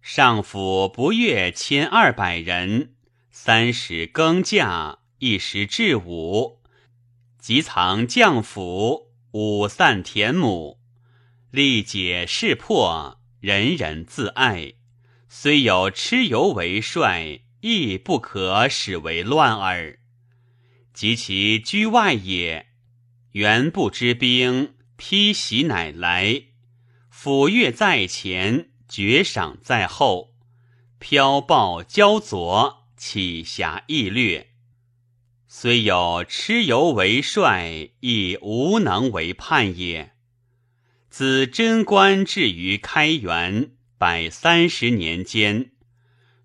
上府不越千二百人，三十更驾，一时至午，即藏将府，五散田亩，力解势破，人人自爱。虽有蚩尤为帅，亦不可使为乱耳。及其居外也，原不知兵，披袭乃来，府越在前。绝赏在后，飘暴焦灼，起侠易略。虽有蚩尤为帅，亦无能为叛也。自贞观至于开元百三十年间，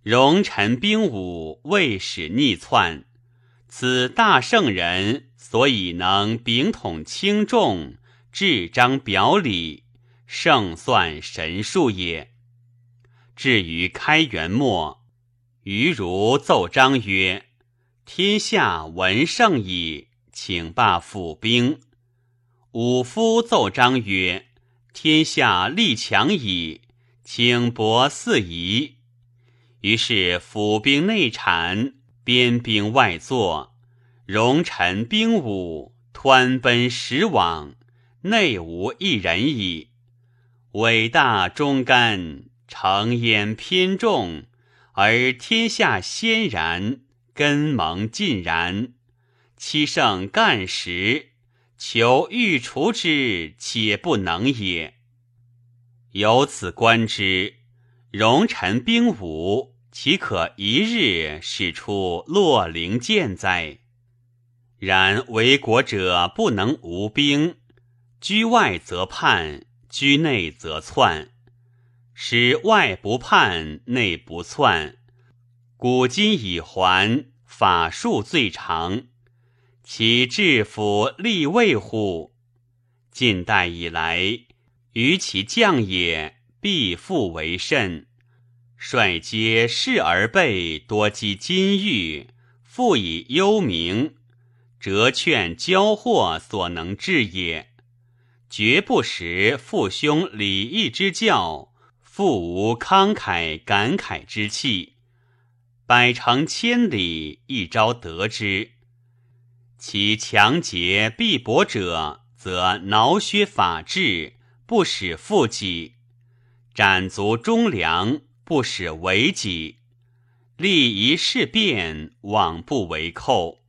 戎臣兵武未使逆篡。此大圣人所以能秉统轻重，智章表里，胜算神术也。至于开元末，余如奏章曰：“天下闻盛矣，请罢府兵。”武夫奏章曰：“天下力强矣，请薄四夷。”于是府兵内产，边兵外作，戎臣兵武，湍奔时往，内无一人矣。伟大忠肝。成焉偏重，而天下先然，根蒙尽然。七圣干时，求欲除之，且不能也。由此观之，戎臣兵武，岂可一日使出洛陵剑哉？然为国者不能无兵，居外则叛，居内则篡。使外不叛，内不篡，古今已还，法术最长。其治府立位乎？近代以来，于其将也，必复为甚。率皆视而备，多积金玉，复以幽冥，折劝交祸所能治也。绝不识父兄礼义之教，复无慷慨感慨之气。百成千里，一朝得之。其强节必薄者，则挠削法治，不使富己；斩足忠良，不使为己；立一事变，往不为寇。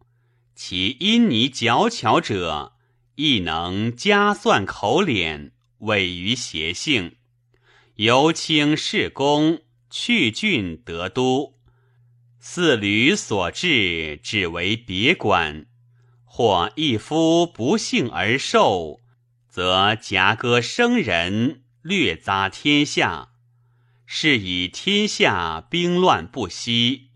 其阴泥矫巧者，亦能加算口敛，委于邪性，由轻事功，去郡得都。四旅所至，只为别馆；或一夫不幸而受，则夹割生人，略杂天下。是以天下兵乱不息，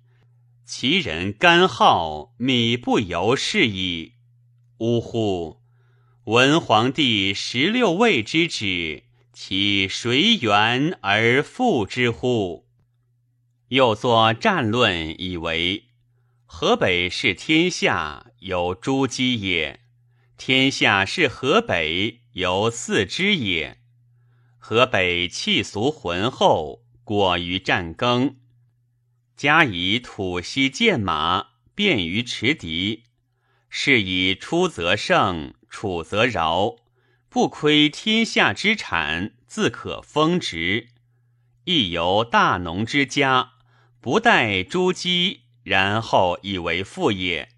其人干耗，米不由是矣。呜呼！文皇帝十六位之旨，其谁源而复之乎？又作战论，以为河北是天下，有诸姬也；天下是河北，有四肢也。河北气俗浑厚，果于战耕，加以土息剑马，便于持敌。是以出则胜，处则饶，不亏天下之产，自可丰植。亦由大农之家。不待诸姬，然后以为富也。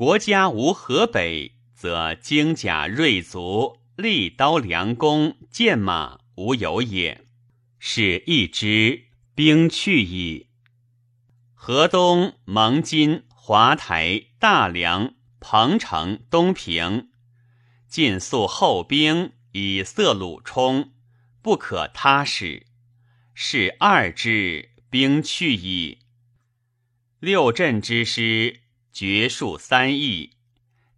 国家无河北，则精甲锐卒、利刀良弓、剑马无有也。是一之兵去矣。河东、蒙津、华台、大梁、彭城、东平，尽速后兵以塞鲁冲，不可他使。是二之。兵去矣。六镇之师，绝数三亿，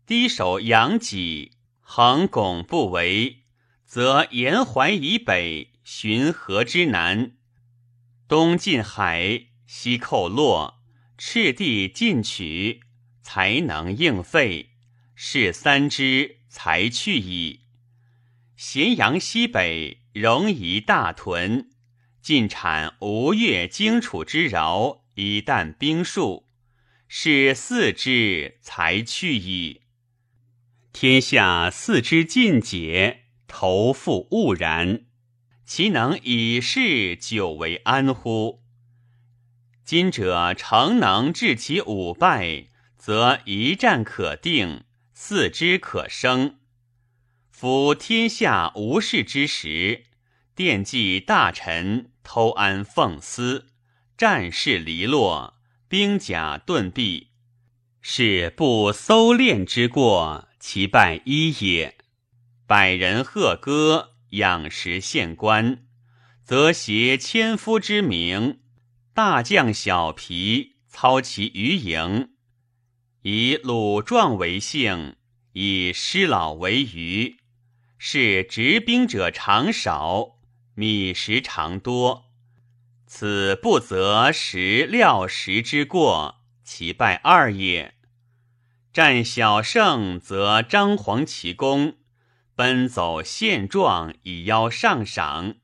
低首扬脊，横拱不为，则沿淮以北，寻河之南，东进海，西寇洛，赤地进取，才能应废。是三之，才去矣。咸阳西北，容夷大屯。尽产吴越荆楚之饶，以啖兵数，是四之才去矣。天下四之尽解，投复兀然，其能以事久为安乎？今者诚能治其五败，则一战可定，四之可生。夫天下无事之时，惦记大臣。偷安奉私，战事离落，兵甲顿弊，是不搜练之过，其败一也。百人贺歌，仰时献官，则挟千夫之名，大将小皮操其余营，以鲁壮为姓，以师老为余，是执兵者常少。米食常多，此不择时料时之过，其败二也。战小胜，则张皇其功，奔走现状以邀上赏，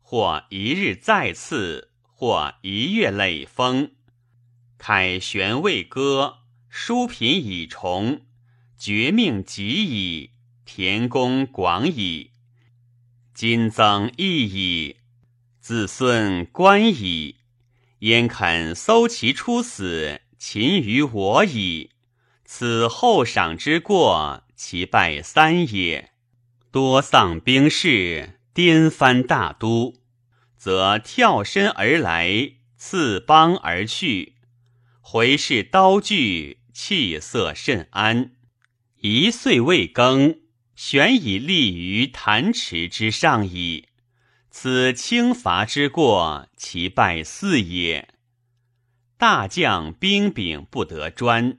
或一日再次，或一月累封。凯旋未歌，书品已重，绝命极矣，田宫广矣。今增益矣，子孙观矣，焉肯搜其出死，擒于我矣？此后赏之过，其败三也。多丧兵士，颠翻大都，则跳身而来，刺邦而去，回视刀具，气色甚安。一岁未更。悬以立于弹池之上矣，此轻伐之过，其败四也。大将兵柄不得专，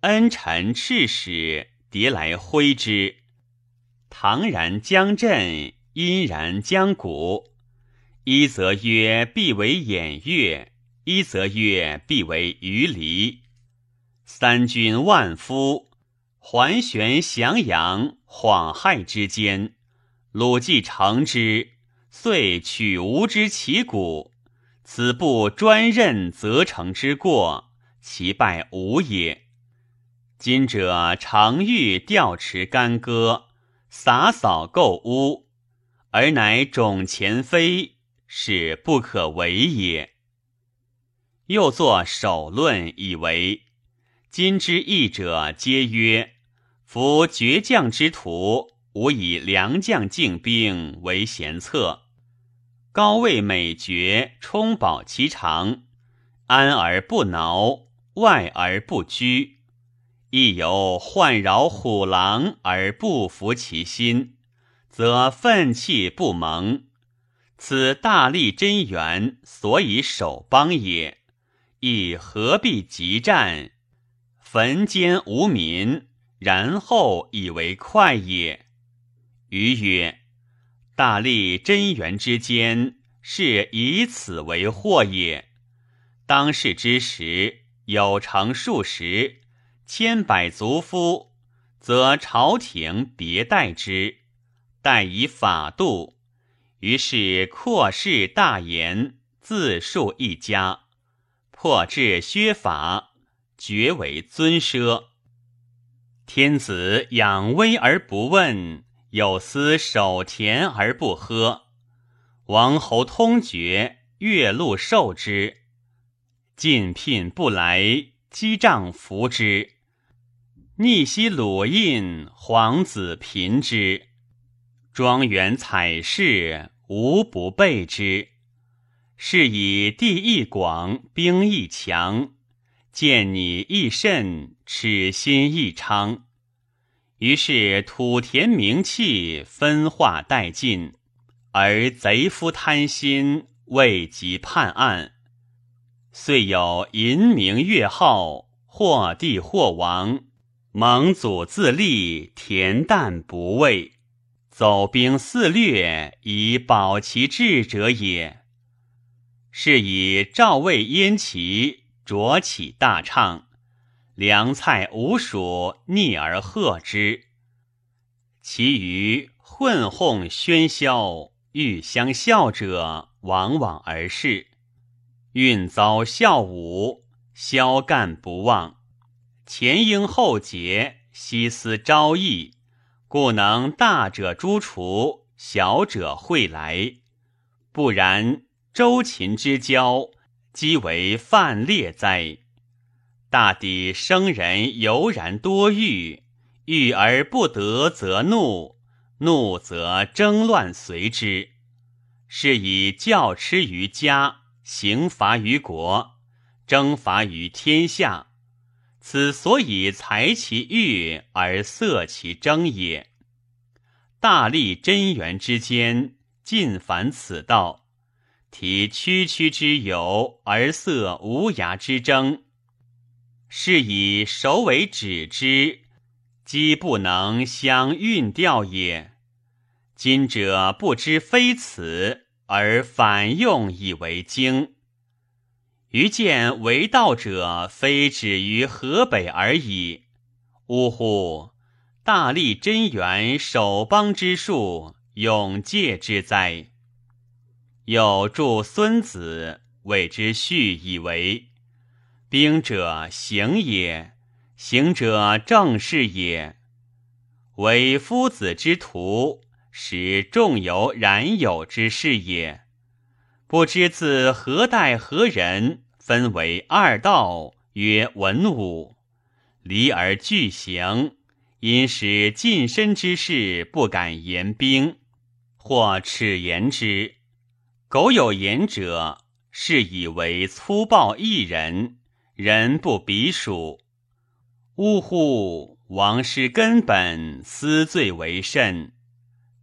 恩臣赤使迭来挥之。唐然将振，阴然将鼓。一则曰必为偃月，一则曰必为鱼离。三军万夫，环旋翔阳，恍骇之间，鲁既成之，遂取吾之其鼓。此不专任则成之过，其败无也。今者常欲调持干戈，洒扫构屋，而乃种前非。是不可为也。又作首论，以为今之义者，皆曰：夫倔将之徒，无以良将敬兵为贤策。高位美绝，充饱其长，安而不挠，外而不拘，亦有患扰虎狼而不服其心，则愤气不萌。此大力真元所以守邦也，亦何必急战，焚歼无民，然后以为快也？余曰：大力真元之间，是以此为祸也。当世之时，有成数十、千百族夫，则朝廷别待之，待以法度。于是扩氏大言，自述一家，破制削法，绝为尊奢。天子养威而不问，有司守田而不喝。王侯通决，月禄受之；进聘不来，击杖服之。逆袭鲁印，皇子贫之。庄园采事。无不备之，是以地亦广，兵亦强，见你亦甚，耻心亦昌。于是土田名器分化殆尽，而贼夫贪心，未及判案。遂有淫名月号，或帝或王，蒙祖自立，恬淡不畏。走兵肆掠以保其志者也。是以赵魏燕齐卓起大唱，粮菜无属，逆而贺之。其余混哄喧嚣，欲相笑者，往往而逝。运遭笑武，萧干不忘，前应后结，西思朝议。故能大者诛除，小者会来。不然，周秦之交，即为犯列哉？大抵生人犹然多欲，欲而不得，则怒；怒则争乱随之。是以教痴于家，刑罚于国，征伐于天下。此所以裁其欲而色其争也。大力真元之间，尽凡此道，提区区之由而色无涯之争，是以首尾止之，机不能相运调也。今者不知非此，而反用以为经。余见为道者，非止于河北而已。呜呼！大力真元守邦之术，永戒之哉！有著孙子谓之序，以为兵者行也，行者正事也。为夫子之徒，使众有然有之事也。不知自何代何人，分为二道，曰文武，离而俱行，因使近身之事不敢言兵，或耻言之。苟有言者，是以为粗暴一人，人不比属。呜呼！王师根本，思罪为甚。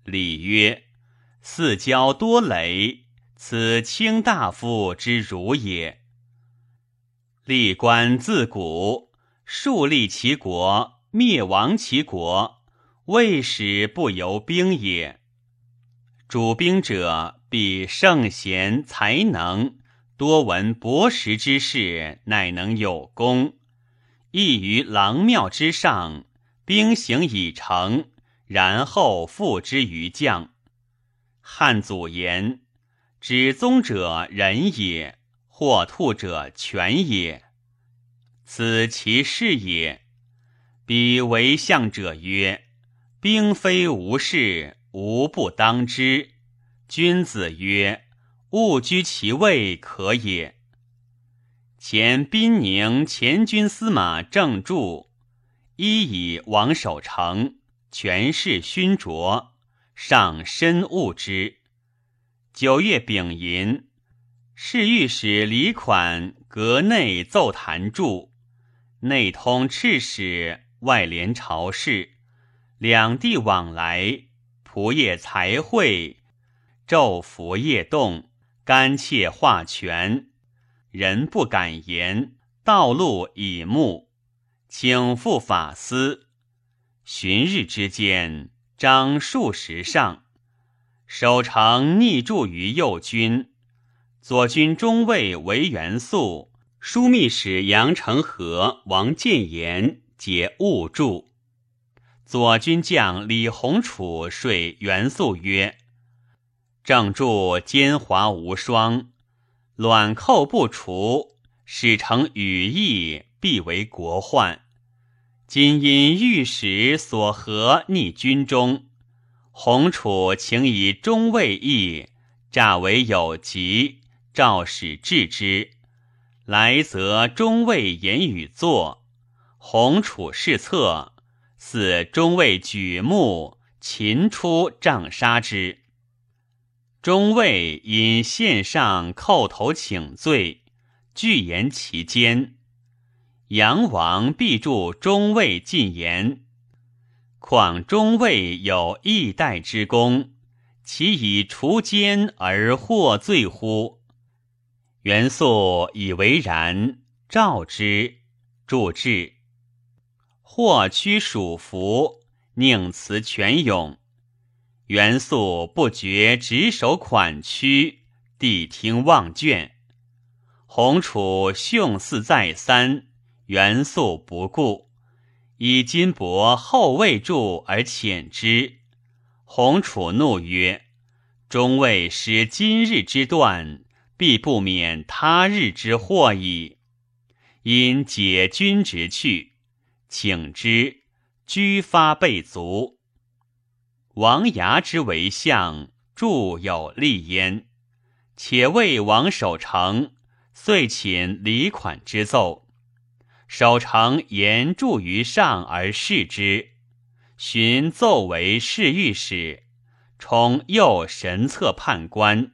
礼曰：“四交多累，此卿大夫之辱也。”历官自古，树立其国，灭亡其国，未始不由兵也。主兵者，必圣贤才能，多闻博识之士，乃能有功。亦于郎庙之上，兵行已成，然后付之于将。汉祖言：“指宗者仁也，或兔者权也。此其事也。”彼为相者曰：“兵非无事，无不当之。”君子曰：“勿居其位，可也。”前宾宁前军司马郑注，一以王守成，权势勋卓，上深恶之。九月丙寅，侍御史李款阁内奏弹注，内通赤使，外连朝事，两地往来，仆业才会，昼伏夜动，干切化权。人不敢言，道路已暮，请赴法司。旬日之间，张数十上，守城逆住于右军。左军中尉为元素，枢密使杨承和、王建言皆误住。左军将李弘楚说元素曰：“正柱奸猾无双。”卵寇不除，使成羽翼，必为国患。今因御史所合逆军中，洪楚请以中尉役，诈为有疾，诏使治之。来则中尉言语作，洪楚试策，似中尉举目，擒出杖杀之。中尉因献上叩头请罪，拒言其奸。杨王必助中尉进言，况中尉有义代之功，其以除奸而获罪乎？元素以为然，召之，助之。或屈属服，宁辞权勇。元素不觉执手款屈，谛听望卷。弘楚凶似再三，元素不顾，以金帛后未住而遣之。弘楚怒曰：“终未使今日之断，必不免他日之祸矣。”因解军职去，请之，居发备足。王牙之为相，著有立焉。且为王守成，遂请李款之奏。守成言著于上而视之，寻奏为侍御史，充右神策判官，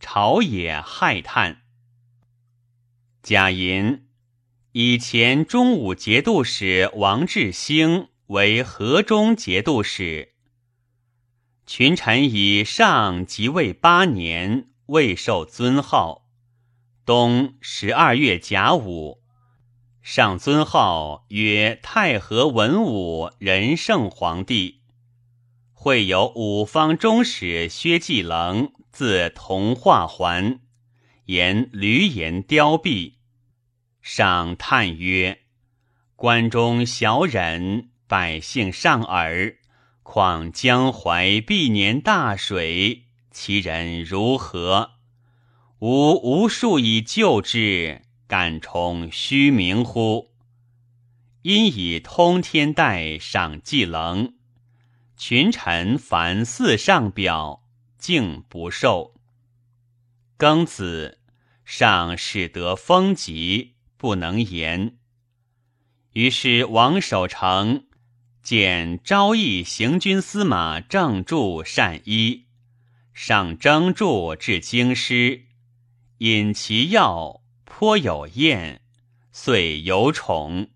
朝野骇叹。贾寅，以前中武节度使王志兴为河中节度使。群臣以上即位八年，未受尊号。冬十二月甲午，上尊号曰太和文武仁圣皇帝。会有五方中使薛继棱字同化还，言闾阎凋敝。上叹曰：“关中小忍，百姓上耳。”况江淮必年大水，其人如何？吾无数以救之，敢充虚名乎？因以通天带赏季棱，群臣凡四上表，竟不受。庚子，上使得风疾，不能言。于是王守成。见昭义行军司马郑注善医，上征注至京师，饮其药颇有厌，遂有宠。